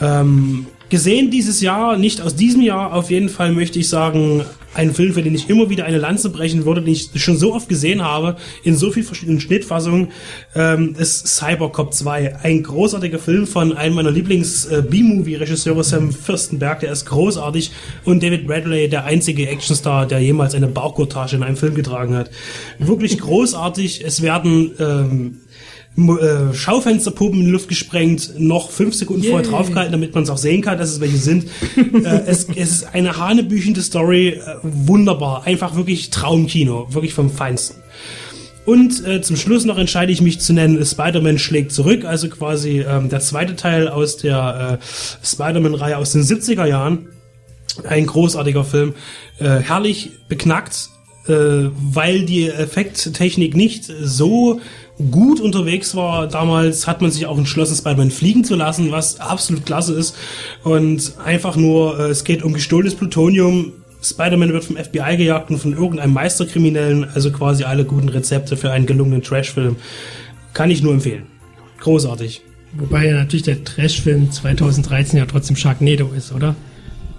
Ähm, gesehen dieses Jahr, nicht aus diesem Jahr, auf jeden Fall möchte ich sagen, ein Film, für den ich immer wieder eine Lanze brechen würde, den ich schon so oft gesehen habe, in so vielen verschiedenen Schnittfassungen, ähm, ist Cybercop 2. Ein großartiger Film von einem meiner Lieblings-B-Movie-Regisseure, Sam Fürstenberg, der ist großartig, und David Bradley, der einzige Actionstar, der jemals eine Bauchkortage in einem Film getragen hat. Wirklich großartig. Es werden ähm, äh, Schaufensterpuppen in die Luft gesprengt, noch fünf Sekunden vorher draufgehalten, damit man es auch sehen kann, dass es welche sind. äh, es, es ist eine hanebüchende Story, äh, wunderbar, einfach wirklich Traumkino, wirklich vom Feinsten. Und äh, zum Schluss noch entscheide ich mich zu nennen, Spider-Man schlägt zurück, also quasi ähm, der zweite Teil aus der äh, Spider-Man-Reihe aus den 70er Jahren. Ein großartiger Film, äh, herrlich beknackt, äh, weil die Effekttechnik nicht so gut unterwegs war. Damals hat man sich auch entschlossen, Spider-Man fliegen zu lassen, was absolut klasse ist. Und einfach nur, äh, es geht um gestohlenes Plutonium. Spider-Man wird vom FBI gejagt und von irgendeinem Meisterkriminellen, also quasi alle guten Rezepte für einen gelungenen Trash-Film. Kann ich nur empfehlen. Großartig. Wobei ja natürlich der Trash-Film 2013 ja trotzdem Sharknado ist, oder?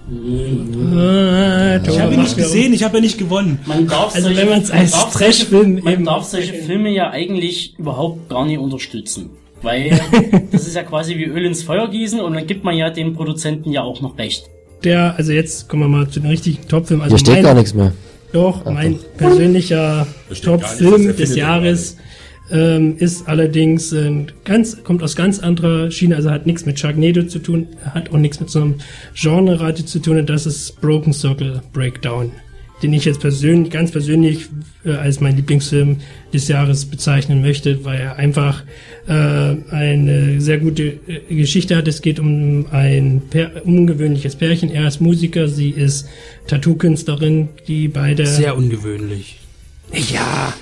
Ah, Ich habe ihn nicht gesehen, ich habe ja nicht gewonnen. Man darf Also solche, wenn man's man als darf Trash-Film man eben- darf solche Filme ja eigentlich überhaupt gar nicht unterstützen. Weil das ist ja quasi wie Öl ins Feuer gießen und dann gibt man ja den Produzenten ja auch noch recht. Der, also jetzt kommen wir mal zu den richtigen Top-Filmen. Also Hier steht mein- gar nichts mehr. Doch, mein persönlicher Top-Film des Jahres ähm, ist allerdings äh, ganz, kommt aus ganz anderer Schiene, also hat nichts mit Sharknado zu tun, hat auch nichts mit so einem Genre-Rate zu tun, und das ist Broken Circle Breakdown, den ich jetzt persönlich, ganz persönlich äh, als mein Lieblingsfilm des Jahres bezeichnen möchte, weil er einfach äh, eine sehr gute äh, Geschichte hat. Es geht um ein Pär, ungewöhnliches Pärchen. Er ist Musiker, sie ist Tattoo-Künstlerin, die beide Sehr ungewöhnlich. ja.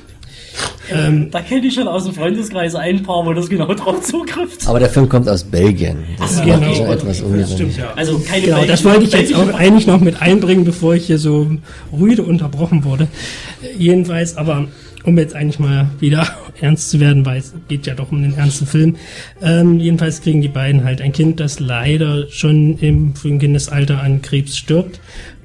Da kenne ich schon aus dem Freundeskreis ein paar, wo das genau drauf zugrifft. Aber der Film kommt aus Belgien. Das ist genau. schon etwas ungewöhnlich. Also keine Genau, das wollte ich jetzt auch eigentlich noch mit einbringen, bevor ich hier so rüde unterbrochen wurde. Jedenfalls, aber um jetzt eigentlich mal wieder ernst zu werden, weil es geht ja doch um den ernsten Film. Ähm, jedenfalls kriegen die beiden halt ein Kind, das leider schon im frühen Kindesalter an Krebs stirbt.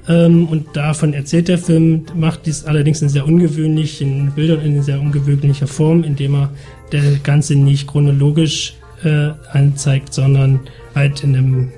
Ähm, und davon erzählt der Film, macht dies allerdings in sehr ungewöhnlichen Bildern, in sehr ungewöhnlicher Form, indem er das Ganze nicht chronologisch äh, anzeigt, sondern halt in einem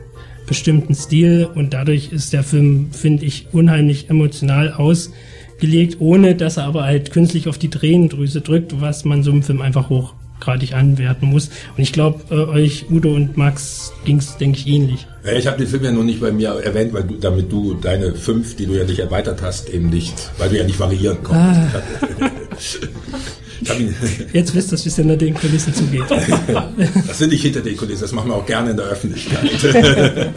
bestimmten Stil und dadurch ist der Film, finde ich, unheimlich emotional ausgelegt, ohne dass er aber halt künstlich auf die Tränendrüse drückt, was man so im Film einfach hochgradig anwerten muss. Und ich glaube, äh, euch, Udo und Max, ging's denke ich, ähnlich. Ja, ich habe den Film ja noch nicht bei mir erwähnt, weil du, damit du deine fünf, die du ja nicht erweitert hast, eben nicht, weil du ja nicht variieren konntest. Ihn, Jetzt wisst ihr, wie es hinter den Kulissen zugeht. das sind nicht hinter den Kulissen, das machen wir auch gerne in der Öffentlichkeit.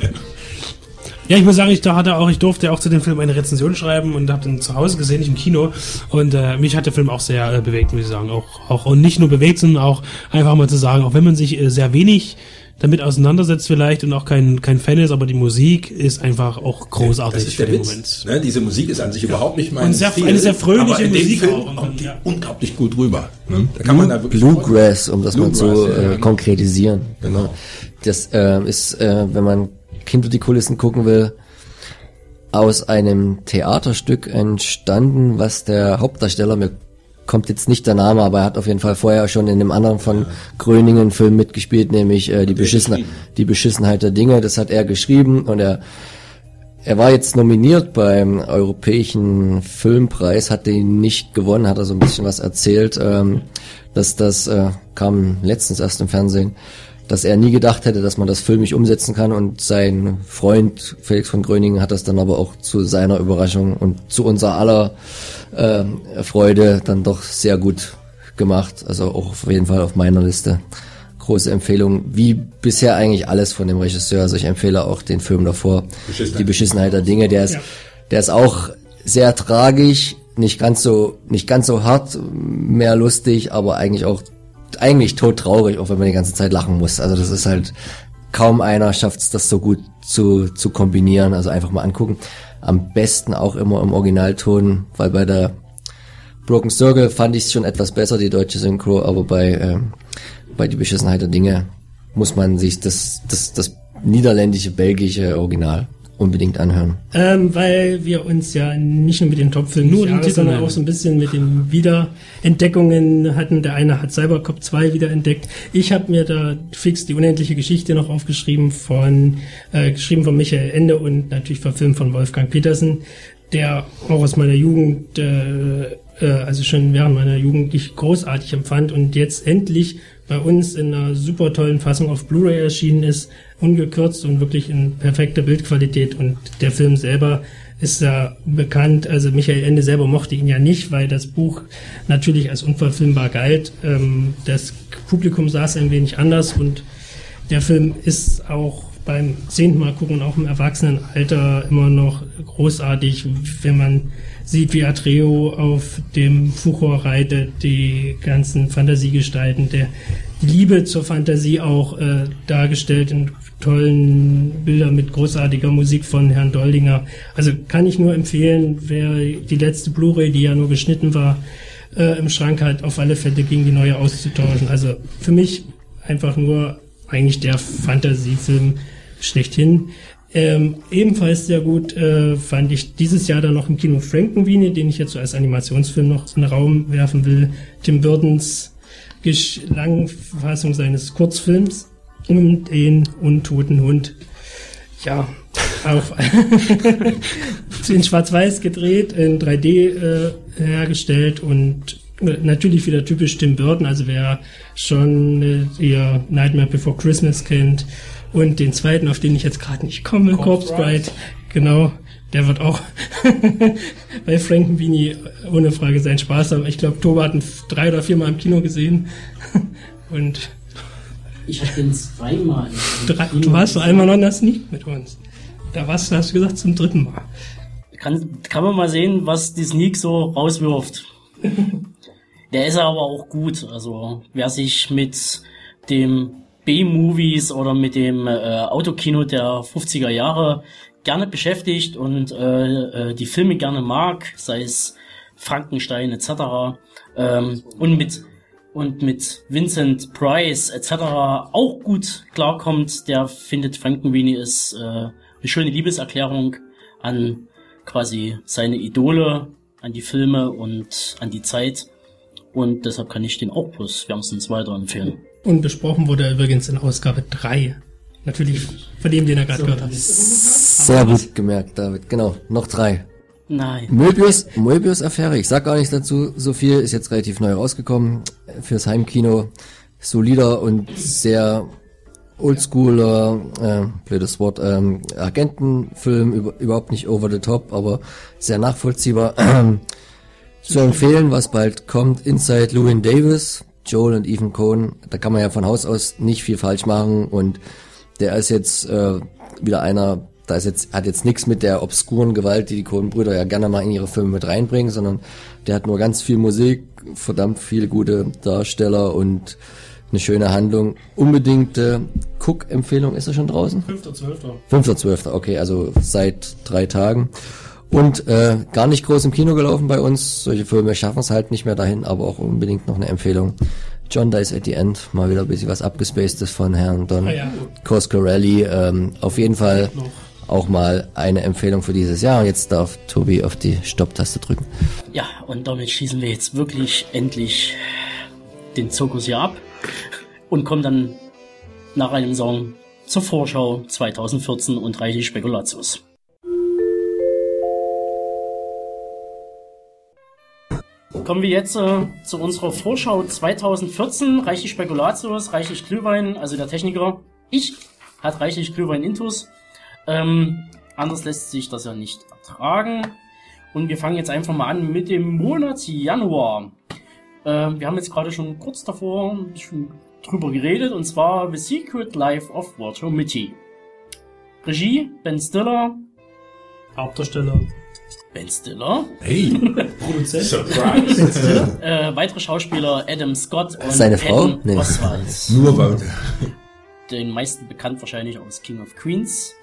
Ja, ich muss sagen, ich da hatte auch, ich durfte auch zu dem Film eine Rezension schreiben und habe den zu Hause gesehen, nicht im Kino. Und äh, mich hat der Film auch sehr äh, bewegt, muss ich sagen. Auch, auch und nicht nur bewegt, sondern auch einfach mal zu sagen, auch wenn man sich äh, sehr wenig damit auseinandersetzt vielleicht und auch kein, kein Fan ist, aber die Musik ist einfach auch großartig Das ist der für den Witz. Ne? Diese Musik ist an sich überhaupt nicht mein Und sehr- Stil, eine sehr fröhliche aber in Musik dem Film auch. kommt die Ja. unglaublich gut rüber. Ne? Da kann man da wirklich Bluegrass, um das mal zu Bluegrass, ja, äh, genau. konkretisieren. Genau. Das äh, ist, äh, wenn man hinter die Kulissen gucken will, aus einem Theaterstück entstanden, was der Hauptdarsteller, mir kommt jetzt nicht der Name, aber er hat auf jeden Fall vorher schon in einem anderen von Gröningen Film mitgespielt, nämlich äh, die, Beschissenheit, die Beschissenheit der Dinge. Das hat er geschrieben und er er war jetzt nominiert beim Europäischen Filmpreis, hat den nicht gewonnen, hat er so ein bisschen was erzählt, ähm, dass das äh, kam letztens erst im Fernsehen, dass er nie gedacht hätte, dass man das filmisch umsetzen kann und sein Freund Felix von Gröningen hat das dann aber auch zu seiner Überraschung und zu unser aller äh, Freude dann doch sehr gut gemacht. Also auch auf jeden Fall auf meiner Liste. Große Empfehlung, wie bisher eigentlich alles von dem Regisseur. Also ich empfehle auch den Film davor, Beschissenheit. die Beschissenheit der Dinge. Der ist, Ja. der ist auch sehr tragisch, nicht ganz so, nicht ganz so hart, mehr lustig, aber eigentlich auch, eigentlich todtraurig, auch wenn man die ganze Zeit lachen muss. Also das ist halt, kaum einer schafft es, das so gut zu, zu kombinieren. Also einfach mal angucken. Am besten auch immer im Originalton, weil bei der Broken Circle fand ich es schon etwas besser, die deutsche Synchro, aber bei, ähm, bei die Beschissenheit der Dinge muss man sich das, das, das niederländische, belgische Original unbedingt anhören. Ähm, weil wir uns ja nicht nur mit den Top-Filmen Nur des den Jahres, Titel sondern auch so ein bisschen mit den Wiederentdeckungen hatten. Der eine hat Cybercop 2 wiederentdeckt. Ich habe mir da fix die unendliche Geschichte noch aufgeschrieben von, äh, geschrieben von Michael Ende und natürlich verfilmt von Wolfgang Petersen, der auch aus meiner Jugend, äh, äh, also schon während meiner Jugend ich großartig empfand und jetzt endlich bei uns in einer super tollen Fassung auf Blu-ray erschienen ist, ungekürzt und wirklich in perfekter Bildqualität und der Film selber ist ja bekannt, also Michael Ende selber mochte ihn ja nicht, weil das Buch natürlich als unverfilmbar galt. Ähm, das Publikum saß ein wenig anders und der Film ist auch beim zehnten Mal gucken auch im Erwachsenenalter immer noch großartig, wenn man sieht, wie Atreo auf dem Fuchor reitet, die ganzen Fantasiegestalten, der die Liebe zur Fantasie auch äh, dargestellt in tollen Bildern mit großartiger Musik von Herrn Doldinger. Also kann ich nur empfehlen, wer die letzte Blu-ray, die ja nur geschnitten war, äh, im Schrank hat, auf alle Fälle gegen die neue auszutauschen. Also für mich einfach nur eigentlich der Fantasiefilm schlechthin. Ähm, ebenfalls sehr gut äh, fand ich dieses Jahr dann noch im Kino Frankenweenie, den ich jetzt so als Animationsfilm noch in den Raum werfen will. Tim Burtons Gesch Langfassung seines Kurzfilms um den untoten Hund. Ja, auf in Schwarz-Weiß gedreht, in 3D äh, hergestellt und äh, natürlich wieder typisch Tim Burton, also wer schon äh, ihr Nightmare Before Christmas kennt und den zweiten, auf den ich jetzt gerade nicht komme, Corpse Bride, genau, der wird auch bei Frankenweenie ohne Frage seinen Spaß haben. Ich glaube, Toba hat ihn drei oder viermal im Kino gesehen und Ich habe den zweimal. im drei, du warst doch einmal noch in der Sneak mit uns. Da warst du, hast du gesagt, zum dritten Mal. Kann, kann man mal sehen, was die Sneak so rauswirft. Der ist aber auch gut. Also wer sich mit dem B-Movies oder mit dem äh, Autokino der 50er Jahre gerne beschäftigt und äh, äh, die Filme gerne mag, sei es Frankenstein etc. Ähm, und mit und mit Vincent Price etc. auch gut klarkommt, der findet Frankenweenie ist äh, eine schöne Liebeserklärung an quasi seine Idole, an die Filme und an die Zeit. Und deshalb kann ich den auch bloß wärmstens weiterempfehlen. Und besprochen wurde er übrigens in Ausgabe 3. Natürlich von dem, den er gerade gehört hat. Sehr gut gemerkt, David. Genau, noch drei. Nein. Möbius, Möbius-Affäre, ich sag gar nichts dazu so viel, ist jetzt relativ neu rausgekommen fürs Heimkino. Solider und sehr oldschooler, äh, blödes Wort, ähm, Agentenfilm, über, überhaupt nicht over the top, aber sehr nachvollziehbar. Zu empfehlen, was bald kommt, Inside Llewyn Davis, Joel und Ethan Cohn, da kann man ja von Haus aus nicht viel falsch machen und der ist jetzt äh, wieder einer, da ist jetzt, hat jetzt nichts mit der obskuren Gewalt, die die Coen-Brüder ja gerne mal in ihre Filme mit reinbringen, sondern der hat nur ganz viel Musik, verdammt viele gute Darsteller und eine schöne Handlung. Unbedingte Cook-Empfehlung, ist er schon draußen? 5.12. 5.12., okay, also seit drei Tagen. Und äh, gar nicht groß im Kino gelaufen bei uns. Solche Filme schaffen es halt nicht mehr dahin, aber auch unbedingt noch eine Empfehlung. John Dies at the End, mal wieder ein bisschen was abgespacedes von Herrn Don Ah ja. Coscarelli. Ähm, auf jeden Fall auch mal eine Empfehlung für dieses Jahr. Und jetzt darf Tobi auf die Stopptaste drücken. Ja, und damit schließen wir jetzt wirklich endlich den Zirkus hier ab und kommen dann nach einem Song zur Vorschau 2014 und reichlich Spekulatius. Kommen wir jetzt äh, zu unserer Vorschau 2014. Reichlich Spekulatius, reichlich Glühwein, also der Techniker. Ich hat reichlich Glühwein intus. Ähm, anders lässt sich das ja nicht ertragen. Und wir fangen jetzt einfach mal an mit dem Monat Januar. Ähm, wir haben jetzt gerade schon kurz davor ein bisschen drüber geredet, und zwar The Secret Life of Walter Mitty. Regie Ben Stiller. Hauptdarsteller. Ben Stiller. Hey, Produzent. Surprise. Äh, weitere Schauspieler Adam Scott und Seine Frau? Patton Nee. Oswalt. Nur weil, Den meisten bekannt wahrscheinlich aus King of Queens.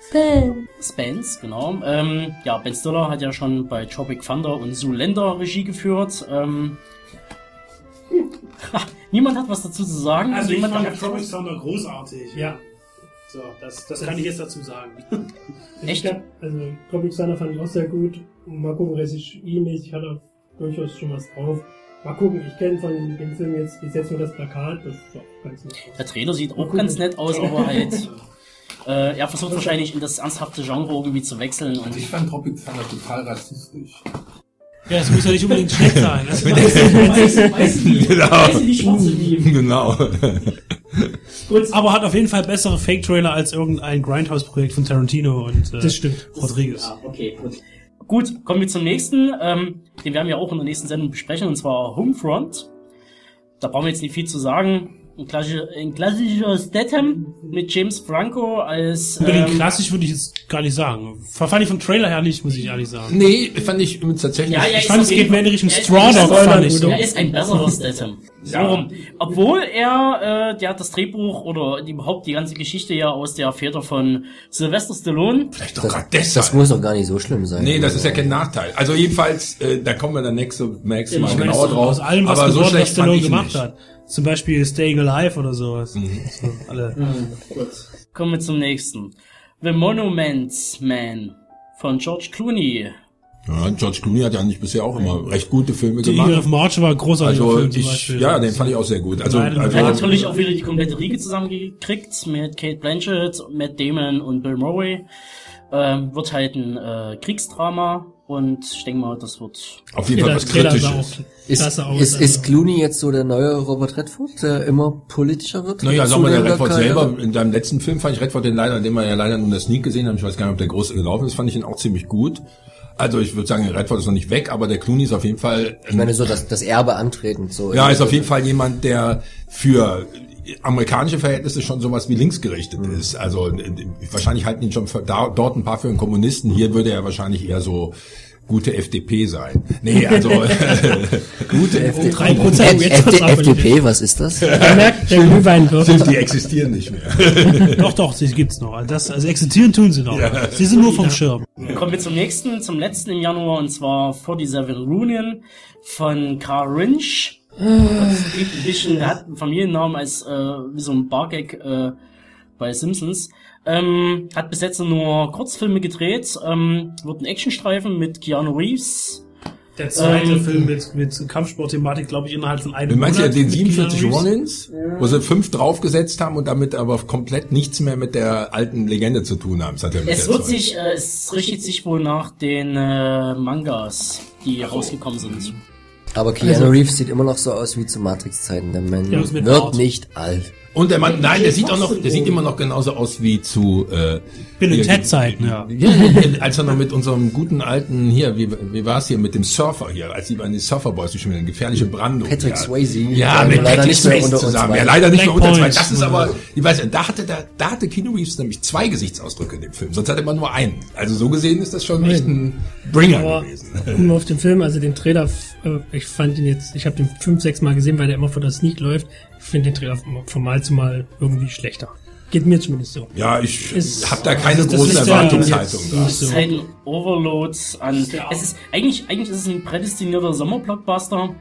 Spence, genau. Ähm, ja, Ben Stiller hat ja schon bei Tropic Thunder und Zoolander Regie geführt. Ähm, niemand hat was dazu zu sagen. Also ich Niemand fand hat- Tropic Thunder großartig. Ja. So, das, das kann ich jetzt dazu sagen. Echt? Ich hab, also Tropic Thunder fand ich auch sehr gut. Mal gucken, Regie-mäßig hat er durchaus schon was drauf. Mal gucken, ich kenne von dem Film jetzt bis jetzt nur das Plakat, das ist auch ganz nett. Der Trailer sieht auch ganz nett aus, aber halt. Äh, er versucht wahrscheinlich in das ernsthafte Genre irgendwie zu wechseln und ich fand Tropic Thunder total rassistisch. Ja, es muss ja nicht unbedingt schlecht sein. Das ist Genau. die schwarze Liebe. Genau. aber hat auf jeden Fall bessere Fake-Trailer als irgendein Grindhouse-Projekt von Tarantino und äh, Das stimmt. Rodriguez. Ja, okay, gut. Gut, kommen wir zum nächsten. Ähm, den werden wir auch in der nächsten Sendung besprechen, und zwar Homefront. Da brauchen wir jetzt nicht viel zu sagen. Ein, klassischer, ein klassischer Statham mit James Franco als Unbedingt ähm, klassisch würde ich jetzt gar nicht sagen. Fand ich vom Trailer her nicht, muss ich ehrlich sagen. Nee, fand ich tatsächlich. Ja, ja, Ich fand, es geht mehr in Richtung er ist Straw ein Dog, besserer- fand ich so. Er ist ein besserer Statham. So Ja. rum. Obwohl er, äh, der hat das Drehbuch oder überhaupt die ganze Geschichte ja aus der Feder von Sylvester Stallone. Vielleicht doch gerade Das deshalb. muss doch gar nicht so schlimm sein. Nee, das ist ja kein Nachteil. Also jedenfalls, äh, da kommen wir dann nächste Max mal genauer drauf. Aus allem, was aber so schlecht fand Stallone ich gemacht nicht. hat. Zum Beispiel Staying Alive oder sowas. So, alle. Kommen wir zum nächsten. The Monument Man von George Clooney. Ja, George Clooney hat ja nicht bisher auch immer recht gute Filme Die Eagle of gemacht. March war ein großartiger Also Film ich, ja, den fand ich auch sehr gut. Also, Nein, Er hat also natürlich auch wieder die komplette Riege zusammengekriegt mit Kate Blanchett, Matt Damon und Bill Murray. Ähm, wird halt ein äh, Kriegsdrama und ich denke mal, das wird auf jeden Fall was Kritisches. auch Ist, ist, ist also. Clooney jetzt so der neue Robert Redford, der immer politischer wird? Naja, sag mal, der Redford selber, in seinem letzten Film fand ich Redford den leider, den wir ja leider nur in der Sneak gesehen haben, ich weiß gar nicht, ob der groß gelaufen ist, fand ich ihn auch ziemlich gut. Also ich würde sagen, Redford ist noch nicht weg, aber der Clooney ist auf jeden Fall Ich meine, so das, das Erbe antretend. So Ja, ist auf jeden Fall jemand, der für amerikanische Verhältnisse schon sowas wie linksgerichtet ist. Also wahrscheinlich halten ihn schon für, da, dort ein paar für einen Kommunisten. Hier würde er wahrscheinlich eher so gute FDP sein. Nee, also Gute FDP. drei Prozent jetzt FD, was FDP, was ist das? Man merkt, der Glühwein wird. die existieren nicht mehr. Doch, doch, sie gibt's noch. Also, das, also existieren tun sie noch. Sie sind nur vom Schirm. Kommen wir zum nächsten, zum letzten im Januar, und zwar 47 Reunion von Carl Rinch. Das klingt ein bisschen, der hat einen Familiennamen als äh, wie so ein Bargag äh, bei Simpsons. Ähm, hat bis jetzt nur Kurzfilme gedreht, ähm, wird ein Actionstreifen mit Keanu Reeves. Der zweite Ähm, Film mit, mit Kampfsportthematik, glaube ich, innerhalb von einem Du meinst ja Monat den mit 47 Keanu Reeves. Ronins, wo sie fünf draufgesetzt haben und damit aber komplett nichts mehr mit der alten Legende zu tun haben. Hat ja Es wird sich, äh, es richtet sich wohl nach den äh, Mangas, die rausgekommen sind. Aber Keanu Reeves sieht immer noch so aus wie zu Matrix-Zeiten. Der Mann Ja, wird Bart. nicht alt. Und der Mann, nein, der sieht auch noch, der sieht immer noch genauso aus wie zu äh, Bill und Ted Zeiten, ja. Ja, als er noch mit unserem guten alten hier, wie, wie war es hier mit dem Surfer hier, als sie bei den Surferboys schon eine gefährliche Brandung. Patrick ja. Swayze, Ja, der mit leider Patrick nicht mehr Swayze zusammen. Ja, leider nicht Black mehr unter. Point. Das ist aber, ich weiß, da hatte da, da hatte Keanu Reeves nämlich zwei Gesichtsausdrücke in dem Film. Sonst hatte man nur einen. Also so gesehen ist das schon echt ein Bringer Aber gewesen. um auf den Film, also den Trailer, äh, ich fand ihn jetzt, ich habe den fünf, sechs Mal gesehen, weil der immer vor der Sneak läuft. Ich finde den Trailer von Mal zu Mal irgendwie schlechter. Geht mir zumindest so. Ja, ich habe da keine das ja Erwartungshaltungen jetzt da. Es ist halt ein Overload an. Es ist eigentlich, eigentlich ist es ein prädestinierter Sommerblockbuster,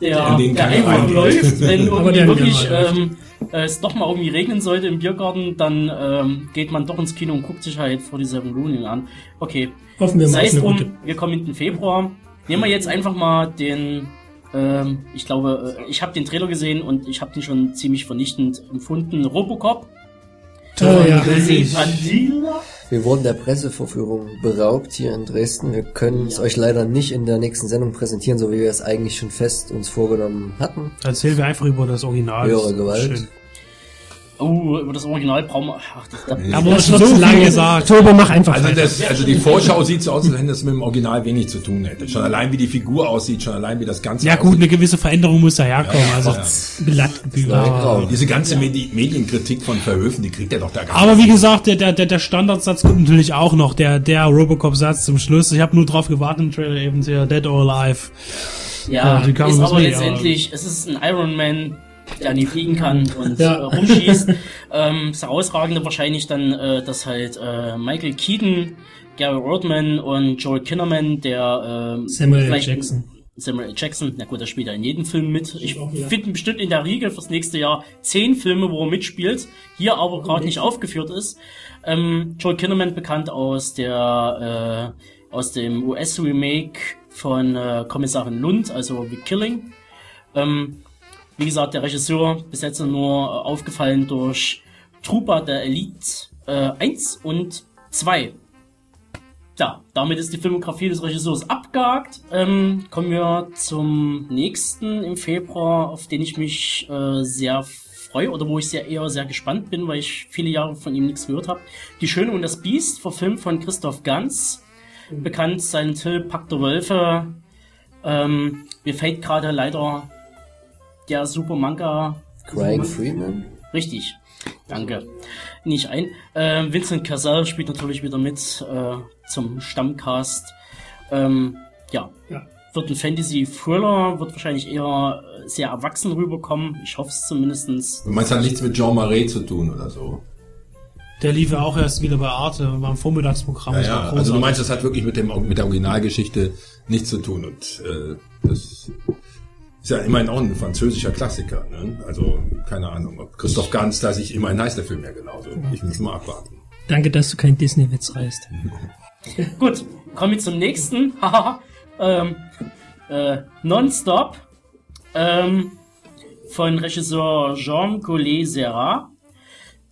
der, der einfach läuft, wenn irgendwie wirklich ähm, äh, es doch mal irgendwie regnen sollte im Biergarten, dann ähm, geht man doch ins Kino und guckt sich halt vor die Seven Reunion an. Okay, Hoffen wir mal sei es drum, wir kommen in den Februar. Nehmen wir jetzt einfach mal den, ähm, ich glaube, äh, ich habe den Trailer gesehen und ich habe den schon ziemlich vernichtend empfunden. Robocop. Oh, ja. Padilla. Wir wurden der Pressevorführung beraubt hier in Dresden. Wir können es euch leider nicht in der nächsten Sendung präsentieren, so wie wir es eigentlich schon fest uns vorgenommen hatten. Erzählen wir einfach über das Original. Höhere Gewalt. Schön. Oh, über das Original brauchen wir. Ach, das, da, Aber Das schon so zu lange lang gesagt. Tobe, mach einfach Also, das, also die Vorschau sieht so aus, als wenn das mit dem Original wenig zu tun hätte. Schon allein wie die Figur aussieht, schon allein wie das Ganze Ja gut, aussieht. eine gewisse Veränderung muss daherkommen. Also, Blattgebühr. Grau. Diese ganze Medi Medienkritik von Verhöfen, die kriegt er doch da gar aber nicht. wie gesagt, der, der, der, Standardsatz kommt natürlich auch noch, der, der Robocop-Satz zum Schluss. Ich habe nur drauf gewartet im Trailer eben, der Dead or Alive. ja, Ja, ist aber letztendlich, es ist ein Iron Man, der nie fliegen kann und Ja. äh, rumschießt. ähm, das Herausragende wahrscheinlich dann, äh, dass halt äh, Michael Keaton, Gary Oldman und Joel Kinnaman, der ähm, Samuel L. Jackson. Samuel L. Jackson, na gut, der spielt ja in jedem Film mit. Ich finde bestimmt in der Riege fürs nächste Jahr zehn Filme, wo er mitspielt, hier aber gerade nicht aufgeführt ist. Ähm, Joel Kinnaman bekannt aus der äh, aus dem US-Remake von äh, Kommissarin Lund, also The Killing. Ähm, wie gesagt, der Regisseur bis jetzt nur äh, aufgefallen durch Trooper der Elite äh, 1 und 2. Ja, damit ist die Filmografie des Regisseurs abgehakt. Ähm, kommen wir zum nächsten im Februar, auf den ich mich äh, sehr freue oder wo ich sehr eher sehr gespannt bin, weil ich viele Jahre von ihm nichts gehört habe. Die Schöne und das Biest, verfilmt von Christoph Ganz, bekannt Silent Hill, Pakt der Wölfe. Ähm, mir fällt gerade leider der Super Manga Crying Freeman. Richtig. Danke. Nicht ein. Äh, Vincent Cassell spielt natürlich wieder mit äh, zum Stammcast. Ähm, ja. Ja. Wird ein Fantasy-Thriller, wird wahrscheinlich eher äh, sehr erwachsen rüberkommen. Ich hoffe es zumindestens. Du meinst, hat nichts mit Jean Marais zu tun oder so? Der lief ja auch erst wieder bei Arte, war im Vormittagsprogramm. Ja, ja. Also du meinst, das hat wirklich mit dem mit der Originalgeschichte nichts zu tun und äh, das ist ja immerhin auch ein französischer Klassiker. Ne? Also keine Ahnung, ob Christoph Ganz da sich immerhin heißt der Film ja genauso. Ich muss mal abwarten. Danke, dass du kein Disney-Witz reißt. Gut, kommen wir zum nächsten. Ähm, äh, Nonstop ähm, von Regisseur Jean Collet Serra.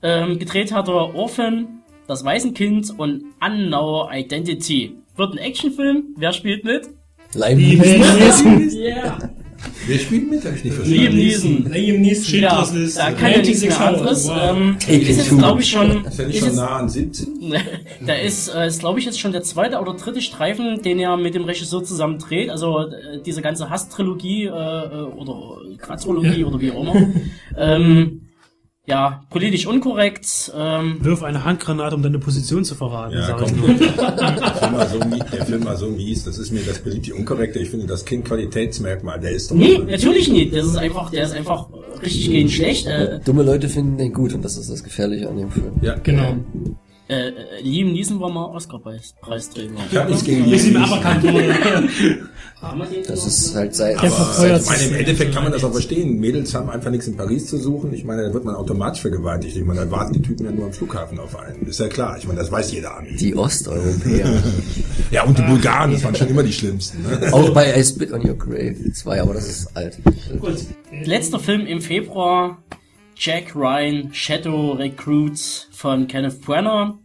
Ähm, gedreht hat er Orphan, Das Waisenkind und Unknown Identity. Wird ein Actionfilm. Wer spielt mit? Live Ja. Wer spielt mit? Hab ich nicht Liam verstanden. Neeson. Liam Neeson. Ja, da kann ja nichts mehr 96 anderes. Wow. Ähm, ist jetzt, glaube ich, schon. Ist ja nicht Ist schon jetzt, nah an 17? da ist, äh, ist glaube ich, jetzt schon der zweite oder dritte Streifen, den er mit dem Regisseur zusammen dreht. Also äh, diese ganze Hass-Trilogie äh, äh, oder Quadrologie Ja. oder wie auch immer. ähm, ja, politisch unkorrekt. Ähm, Wirf eine Handgranate, um deine Position zu verraten, Ja, sag komm. ich nur. Der Film war so mies, der Film war so mies, das ist mir das politisch Unkorrekte. Ich finde, das Kind-Qualitätsmerkmal, der ist doch... nee, natürlich nicht. Das ist einfach, der ist einfach richtig gehend schlecht. Äh, Dumme Leute finden den gut und das ist das Gefährliche an dem Film. Ja, Genau. Äh, äh, Liam Neeson war mal Oscar-Preisträger. Ich habe nichts gegen Liam wurde. Das ist halt sein. Der verfeuert Ich meine, im Endeffekt kann man das auch verstehen. Mädels haben einfach nichts in Paris zu suchen. Ich meine, da wird man automatisch vergewaltigt. Ich meine, da warten die Typen ja nur am Flughafen auf einen. Ist ja klar. Ich meine, das weiß jeder Ami. Die Osteuropäer. Ja, und die Bulgaren, das waren schon immer die Schlimmsten. Ne? Auch bei I Spit on Your Grave 2, aber das ist alt. Letzter Film im Februar. Jack Ryan, Shadow Recruit von Kenneth Branagh.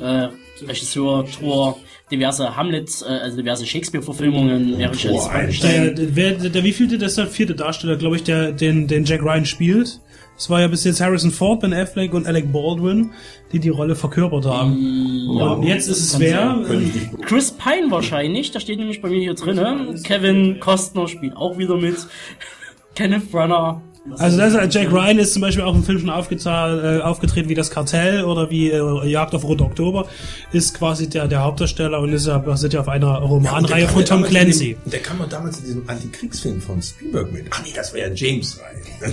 Äh, Regisseur, Tor, diverse Hamlet, äh, also diverse Shakespeare-Verfilmungen. Vorgestellt. Der, wer, der wievielte, das ist der vierte Darsteller, glaube ich, der den, den Jack Ryan spielt. Es war ja bis jetzt Harrison Ford, Ben Affleck und Alec Baldwin, die die Rolle verkörpert haben. Ja, und jetzt ist es wer? Chris Pine wahrscheinlich, da steht nämlich bei mir hier drin. Kevin Costner spielt auch wieder mit. Kenneth Branagh. Also das, ist- Jack Ryan ist zum Beispiel auch im Film schon äh, aufgetreten wie das Kartell oder wie äh, Jagd auf Rot Oktober, ist quasi der, der Hauptdarsteller und ist ja basiert ja auf einer Romanreihe von Tom Clancy. Der kam damals in diesem Antikriegsfilm von Spielberg mit. Ach nee, das wäre ja James Ryan.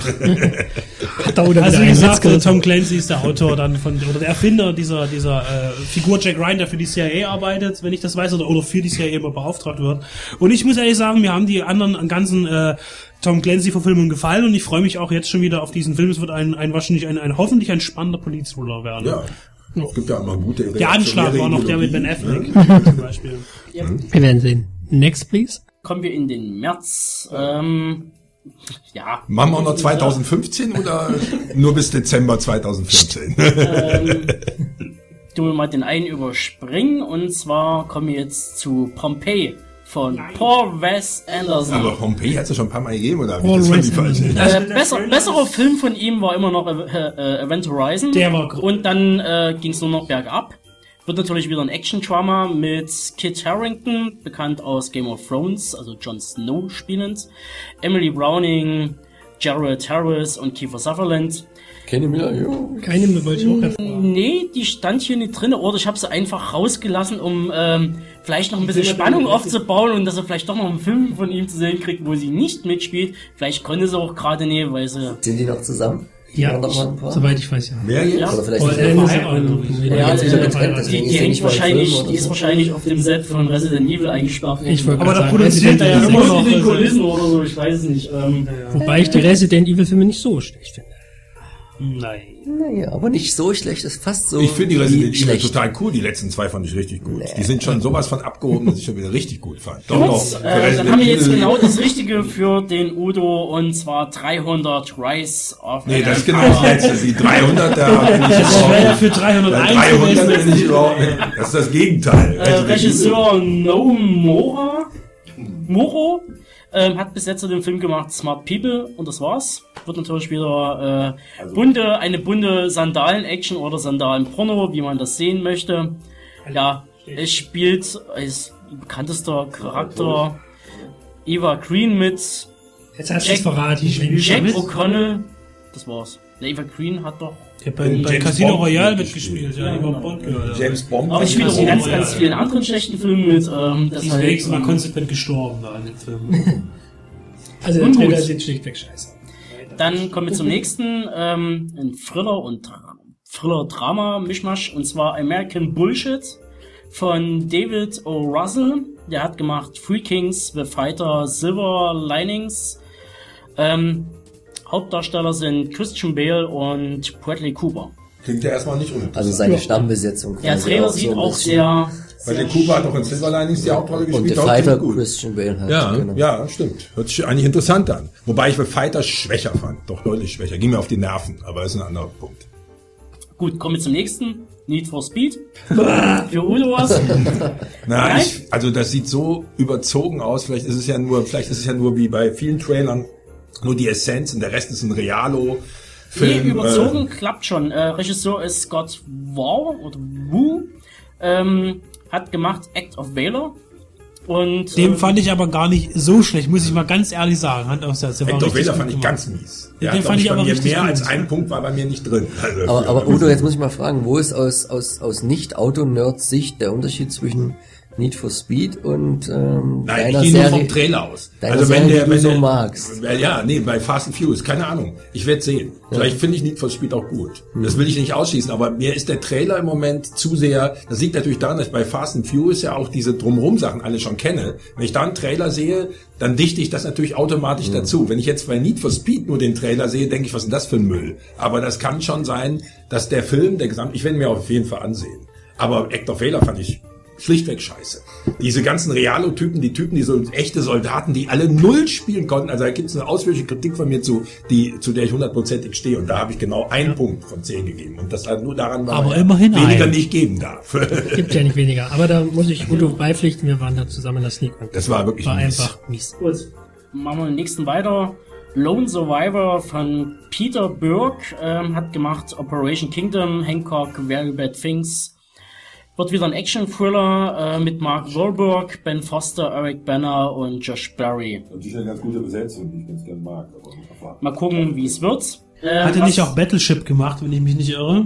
Hat da oder Also wie gesagt. Tom Clancy ist der Autor dann von oder der Erfinder dieser dieser äh, Figur Jack Ryan, der für die CIA arbeitet, wenn ich das weiß, oder, oder für die CIA immer beauftragt wird. Und ich muss ehrlich sagen, mir haben die anderen ganzen äh, Tom Clancy-Verfilmungen gefallen und ich freue mich auch jetzt schon wieder auf diesen Film. Es wird ein, ein wahrscheinlich ein, ein hoffentlich ein spannender Politthriller werden. Ja. Es gibt ja immer gute Der Anschlag war noch der mit Ben Affleck ne? zum Beispiel. Wir werden sehen. Next, please. Kommen wir in den März. Ähm, ja. Machen wir auch noch 2015 oder nur bis Dezember 2014? Du mal den einen überspringen und zwar kommen wir jetzt zu Pompeii von Paul Wes Anderson. Aber Pompeii hat es ja schon ein paar Mal gegeben, oder? Paul das Wes? Anderson. Äh, besser, besserer Film von ihm war immer noch äh, äh, Event Horizon. Der war gr- Und dann äh, ging es nur noch bergab. Wird natürlich wieder ein Action-Drama mit Kit Harington, bekannt aus Game of Thrones, also Jon Snow spielend, Emily Browning, Jared Harris und Kiefer Sutherland. Kenny Miller, jo. Keine mehr wollte ich auch hervorheben. Nee, die stand hier nicht drin, oder ich habe sie einfach rausgelassen, um ähm, vielleicht noch ein bisschen Spannung aufzubauen und dass er vielleicht doch noch einen Film von ihm zu sehen kriegt, wo sie nicht mitspielt. Vielleicht konnte sie auch gerade nicht, weil sie Sind die noch zusammen? Ja, paar? soweit ich weiß, ja. Wer jetzt? Ja. Oder vielleicht Paul nicht Anderson mehr. Ja, jetzt die, die, hängt nicht wahrscheinlich, oder die ist so. wahrscheinlich auf dem Set von Resident Evil eingesperrt worden. Ich wollte Aber gerade da sagen, produziert er ja immer noch. in den also- Kulissen oder so, ich weiß es nicht. Ähm, Wobei ich die Resident Evil Filme nicht so schlecht finde. Nein. Naja, aber nicht so schlecht, ist fast so. Ich finde die Resident Evil schlecht. total cool. Die letzten zwei fand ich richtig gut. Die sind schon sowas von abgehoben, dass ich schon wieder richtig gut fand. Doch, doch. Äh, dann haben wir jetzt genau das Richtige für den Udo und zwar 300 Rise of Nee, das ist genau das letzte. Die 300, da bin ich Das wäre für Bei 301 300 gewesen. bin ich überhaupt. Das ist das Gegenteil. Äh. Regisseur Nomura Moro ähm, hat bis jetzt den Film gemacht Smart People und das war's. Wird natürlich wieder äh, bunte, eine bunte Sandalen-Action oder Sandalen-Porno, wie man das sehen möchte. Ja, es spielt als bekanntester Charakter Eva Green mit Jetzt hast du es verraten. Jack O'Connell. Das war's. Der Eva Green hat doch. Ja, bei, bei James Casino Bond Royale wird gespielt, ja, über Bond gehört. James Bond. Aber ich spiele auch in ganz, ganz vielen anderen schlechten Filmen mit. Ähm, das ist halt, ähm, konsequent gestorben da in dem Film. Also der. Trailer sieht schlichtweg scheiße. Dann kommen wir zum nächsten, ähm, ein Thriller und Dra- Thriller-Drama-Mischmasch, und zwar American Bullshit von David O. Russell. Der hat gemacht Three Kings, The Fighter, Silver Linings. Ähm, Hauptdarsteller sind Christian Bale und Bradley Cooper. Klingt ja erstmal nicht uninteressant. Also seine Stammbesetzung. Der Trailer so sieht ein auch sehr, Weil der Cooper hat auch in Silver Linings die Hauptrolle Und gespielt. der auch Fighter. Christian Bale halt. Ja, genau. ja, stimmt. Hört sich eigentlich interessant an. Wobei ich bei Fighter schwächer fand. Doch deutlich schwächer. Ging mir auf die Nerven, aber ist ein anderer Punkt. gut, kommen wir zum nächsten. Need for Speed. Für Udo was. Na, Nein? ich, also das sieht so überzogen aus. Vielleicht ist es ja nur, vielleicht ist es ja nur wie bei vielen Trailern nur die Essenz und der Rest ist ein Realo. Nee, Film, überzogen klappt schon. Äh, Regisseur ist Scott Waugh oder Wu. Ähm, hat gemacht Act of Valor. Und Den äh, fand ich aber gar nicht so schlecht, muss ich mal ganz ehrlich sagen. Hand aufs Herz. Hector Wähler fand ich ganz mies. Den hat, glaub fand ich bei aber mir richtig mehr gut. als ein Punkt war bei mir nicht drin. Also Aber, aber Udo, jetzt muss ich mal fragen, wo ist aus, aus, aus Nicht-Auto-Nerds Sicht der Unterschied zwischen Need for Speed und ähm, Nein, ich gehe nur vom? Trailer aus. Also wenn Serie, der, wenn du so magst. Ja, nee, bei Fast and Furious, keine Ahnung. Ich werde sehen. Vielleicht finde ich Need for Speed auch gut. Hm. Das will ich nicht ausschließen, aber mir ist der Trailer im Moment zu sehr, das liegt natürlich daran, dass ich bei Fast and Furious ja auch diese drumherum Sachen alle schon kenne. Wenn ich da einen Trailer sehe, dann dichte ich das natürlich automatisch Hm. dazu. Wenn ich jetzt bei Need for Speed nur den Trailer sehe, denke ich, was ist denn das für ein Müll? Aber das kann schon sein, dass der Film, der Gesamt, ich werde mir auf jeden Fall ansehen. Aber Hector Fehler fand ich schlichtweg scheiße. Diese ganzen Realo-Typen, die Typen, die so echte Soldaten, die alle null spielen konnten. Also da gibt es eine ausführliche Kritik von mir zu, die, zu der ich hundertprozentig stehe. Und da habe ich genau einen Punkt von zehn gegeben. Und das halt nur daran war, Aber ja, immerhin weniger ein. nicht geben darf. Gibt ja nicht weniger. Aber da muss ich Udo beipflichten, wir waren da zusammen in der Sneak. Und Das war wirklich war mies. einfach mies. Gut, machen wir den nächsten weiter. Lone Survivor von Peter Burke ähm, hat gemacht Operation Kingdom, Hancock, Very Bad Things. Wird wieder ein Action-Thriller äh, mit Mark Wahlberg, Ben Foster, Eric Banner und Josh Berry. Und die ist eine ganz gute Besetzung, die ich ganz gern mag. Aber Mal gucken, wie es wird. Äh, Hat er was- nicht auch Battleship gemacht, wenn ich mich nicht irre?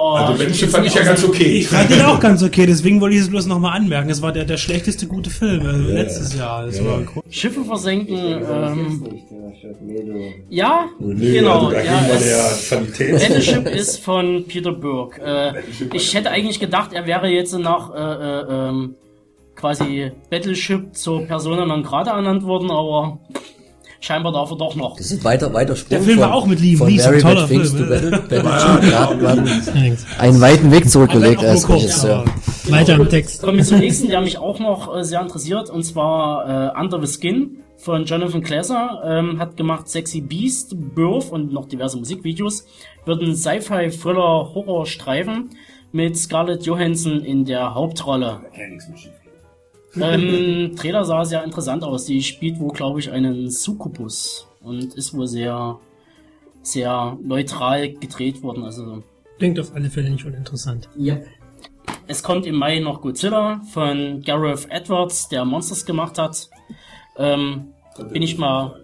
Oh, Also Menschen fand ich ja ganz okay. Ich fand den auch ganz okay, deswegen wollte ich es bloß nochmal anmerken. Es war der, der schlechteste gute Film äh, letztes Jahr. Das war gro- Schiffe versenken. Ähm, ja, genau. also ja, es- Qualitäts- Battleship ist von Peter Burke. Äh, ich hätte eigentlich gedacht, er wäre jetzt nach äh, äh, ähm, quasi Battleship zur Persona non grata ernannt worden, aber scheinbar darf er doch noch. Das ist weiter, weiter Sprung Der Film von, war auch mit Liam Neeson, Very toller Film, to ja. Battle, Allerdings. einen weiten Weg zurückgelegt als Regisseur. aber- Weiter im Text. Kommen wir zum nächsten, der mich auch noch äh, sehr interessiert, und zwar äh, Under the Skin von Jonathan Glasser. Ähm, hat gemacht Sexy Beast, Birth und noch diverse Musikvideos. Wird ein Sci-Fi-Thriller-Horror-Streifen mit Scarlett Johansson in der Hauptrolle. Ähm, Trailer sah sehr interessant aus. Die spielt wohl, glaube ich, einen Succubus und ist wohl sehr, sehr neutral gedreht worden. Also Klingt auf alle Fälle nicht uninteressant. ja. Es kommt im Mai noch Godzilla von Gareth Edwards, der Monsters gemacht hat. Ähm, bin ich mal.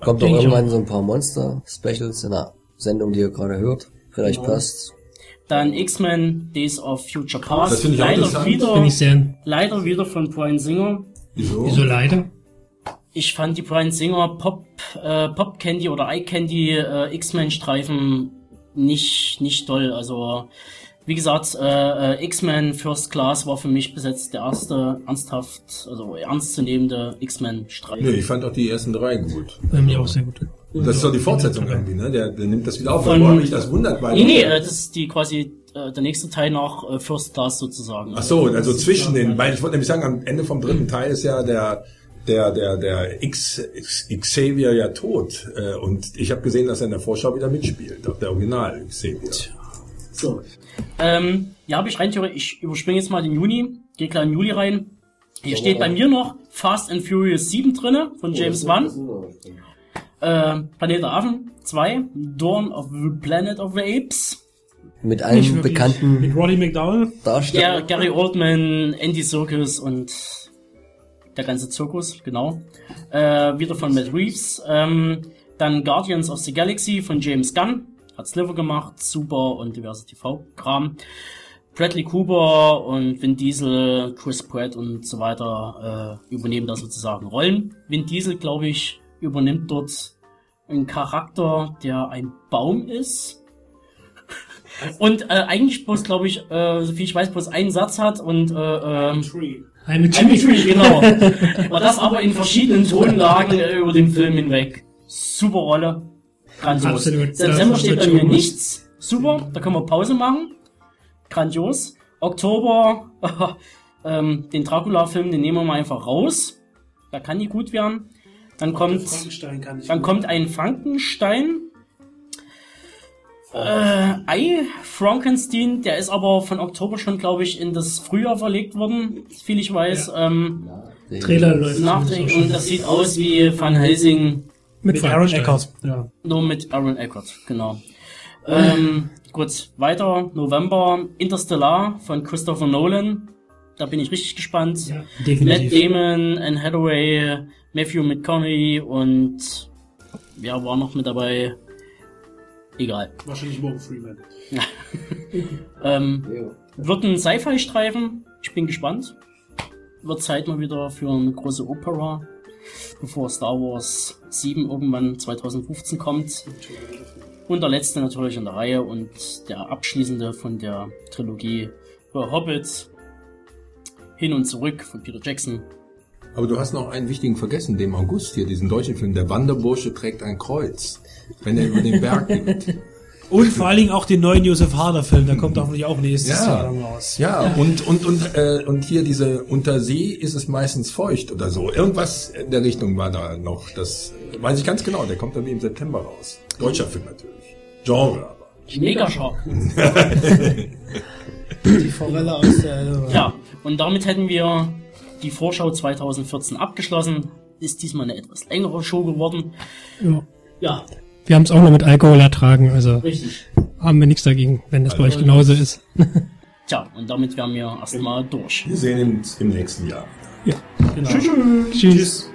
Kommt doch irgendwann so ein paar Monster-Specials in der Sendung, die ihr gerade hört. Vielleicht passt. Dann X-Men Days of Future Past. Das finde ich auch leider interessant. wieder, ich sehr, leider wieder von Brian Singer. Wieso? wieso leider? Ich fand die Brian Singer Pop, äh, Pop Candy oder Eye Candy äh, X-Men Streifen nicht, nicht toll. Also, wie gesagt, äh, äh, X-Men First Class war für mich bis jetzt der erste ernsthaft, also ernstzunehmende X-Men Streifen. Nee, ich fand auch die ersten drei gut. Bei mir auch sehr gut. Das ist doch die Fortsetzung irgendwie, ne? Der, der nimmt das wieder auf, Von- weil mich das wundert, weil. Nee, nee, äh, das ist die quasi äh, der nächste Teil nach äh, First Class sozusagen. Ach so, also zwischen den, weil ich wollte nämlich sagen, am Ende vom dritten Teil ist ja der der der der X, X Xavier ja tot äh, und ich habe gesehen, dass er in der Vorschau wieder mitspielt, auch der Original Xavier. So. Ähm, ja, habe ich rein theoretisch, ich überspringe jetzt mal den Juni, gehe gleich in Juli rein. Hier steht bei mir noch Fast and Furious 7 drinne von James Wan. Äh, Planet der Affen 2, Dawn of the Planet of the Apes. Mit wirklich. bekannten Mit Roddy McDowell. Darsteller. Ja, Gary Oldman, Andy Serkis und der ganze Zirkus, genau. Äh, wieder von Matt Reeves. Ähm, dann Guardians of the Galaxy von James Gunn. Hat Sliver gemacht, super und diverse TV-Kram. Bradley Cooper und Vin Diesel, Chris Pratt und so weiter äh, übernehmen da sozusagen Rollen. Vin Diesel, glaube ich, übernimmt dort einen Charakter, der ein Baum ist. Und äh, eigentlich bloß, glaube ich, äh, so viel ich weiß, bloß einen Satz hat und äh, ähm, I'm a Jimmy Tree, genau. Und das aber in verschiedenen Tonlagen äh, über den Film hinweg. Super Rolle. Grandios. Absolut. September steht bei mir nichts. Super, da können wir Pause machen. Grandios. Oktober, ähm, den Dracula-Film, den nehmen wir mal einfach raus. Da kann die gut werden. Dann kommt, Frankenstein kann ich dann kommt ein Frankenstein. Äh, Ei, Frankenstein, der ist aber von Oktober schon, glaube ich, in das Frühjahr verlegt worden, viel ich weiß. Ähm, Trailer läuft. nachträglich und das sieht aus wie Van Helsing, mit mit Aaron. Eckert. Ja. nur mit Aaron Eckert, genau. Ähm, gut, weiter, November, Interstellar von Christopher Nolan. Da bin ich richtig gespannt. Ja, Matt definitiv. Damon, Anne Hathaway, Matthew McConaughey und wer war noch mit dabei? Egal. Wahrscheinlich Morgan Freeman. Ähm, wird ein Sci-Fi-Streifen. Ich bin gespannt. Wird Zeit mal wieder für eine große Opera, bevor Star Wars 7 irgendwann 2015 kommt. Und der letzte natürlich in der Reihe und der abschließende von der Trilogie The Hobbit. Hin und zurück von Peter Jackson. Aber du hast noch einen wichtigen vergessen, dem August hier, diesen deutschen Film. Der Wanderbursche trägt ein Kreuz, wenn er über den Berg geht. Und vor allen Dingen auch den neuen Josef Hader Film, der kommt hoffentlich auch nächstes Jahr dann raus. ja, und und und äh, und hier diese Untersee ist es meistens feucht oder so. Irgendwas in der Richtung war da noch. Das weiß ich ganz genau. Der kommt dann wie im September raus. Deutscher Film natürlich. Genre aber. Mega Shark. Die Forelle aus der Elbe. Ja, und damit hätten wir die Vorschau 2014 abgeschlossen. Ist diesmal eine etwas längere Show geworden. Ja. Ja, Wir haben es auch noch mit Alkohol ertragen, also richtig. haben wir nichts dagegen, wenn das bei euch genauso ist. Tja, und damit wären wir erstmal durch. Wir sehen uns im nächsten Jahr. Ja. Genau. Tschüss. Tschüss.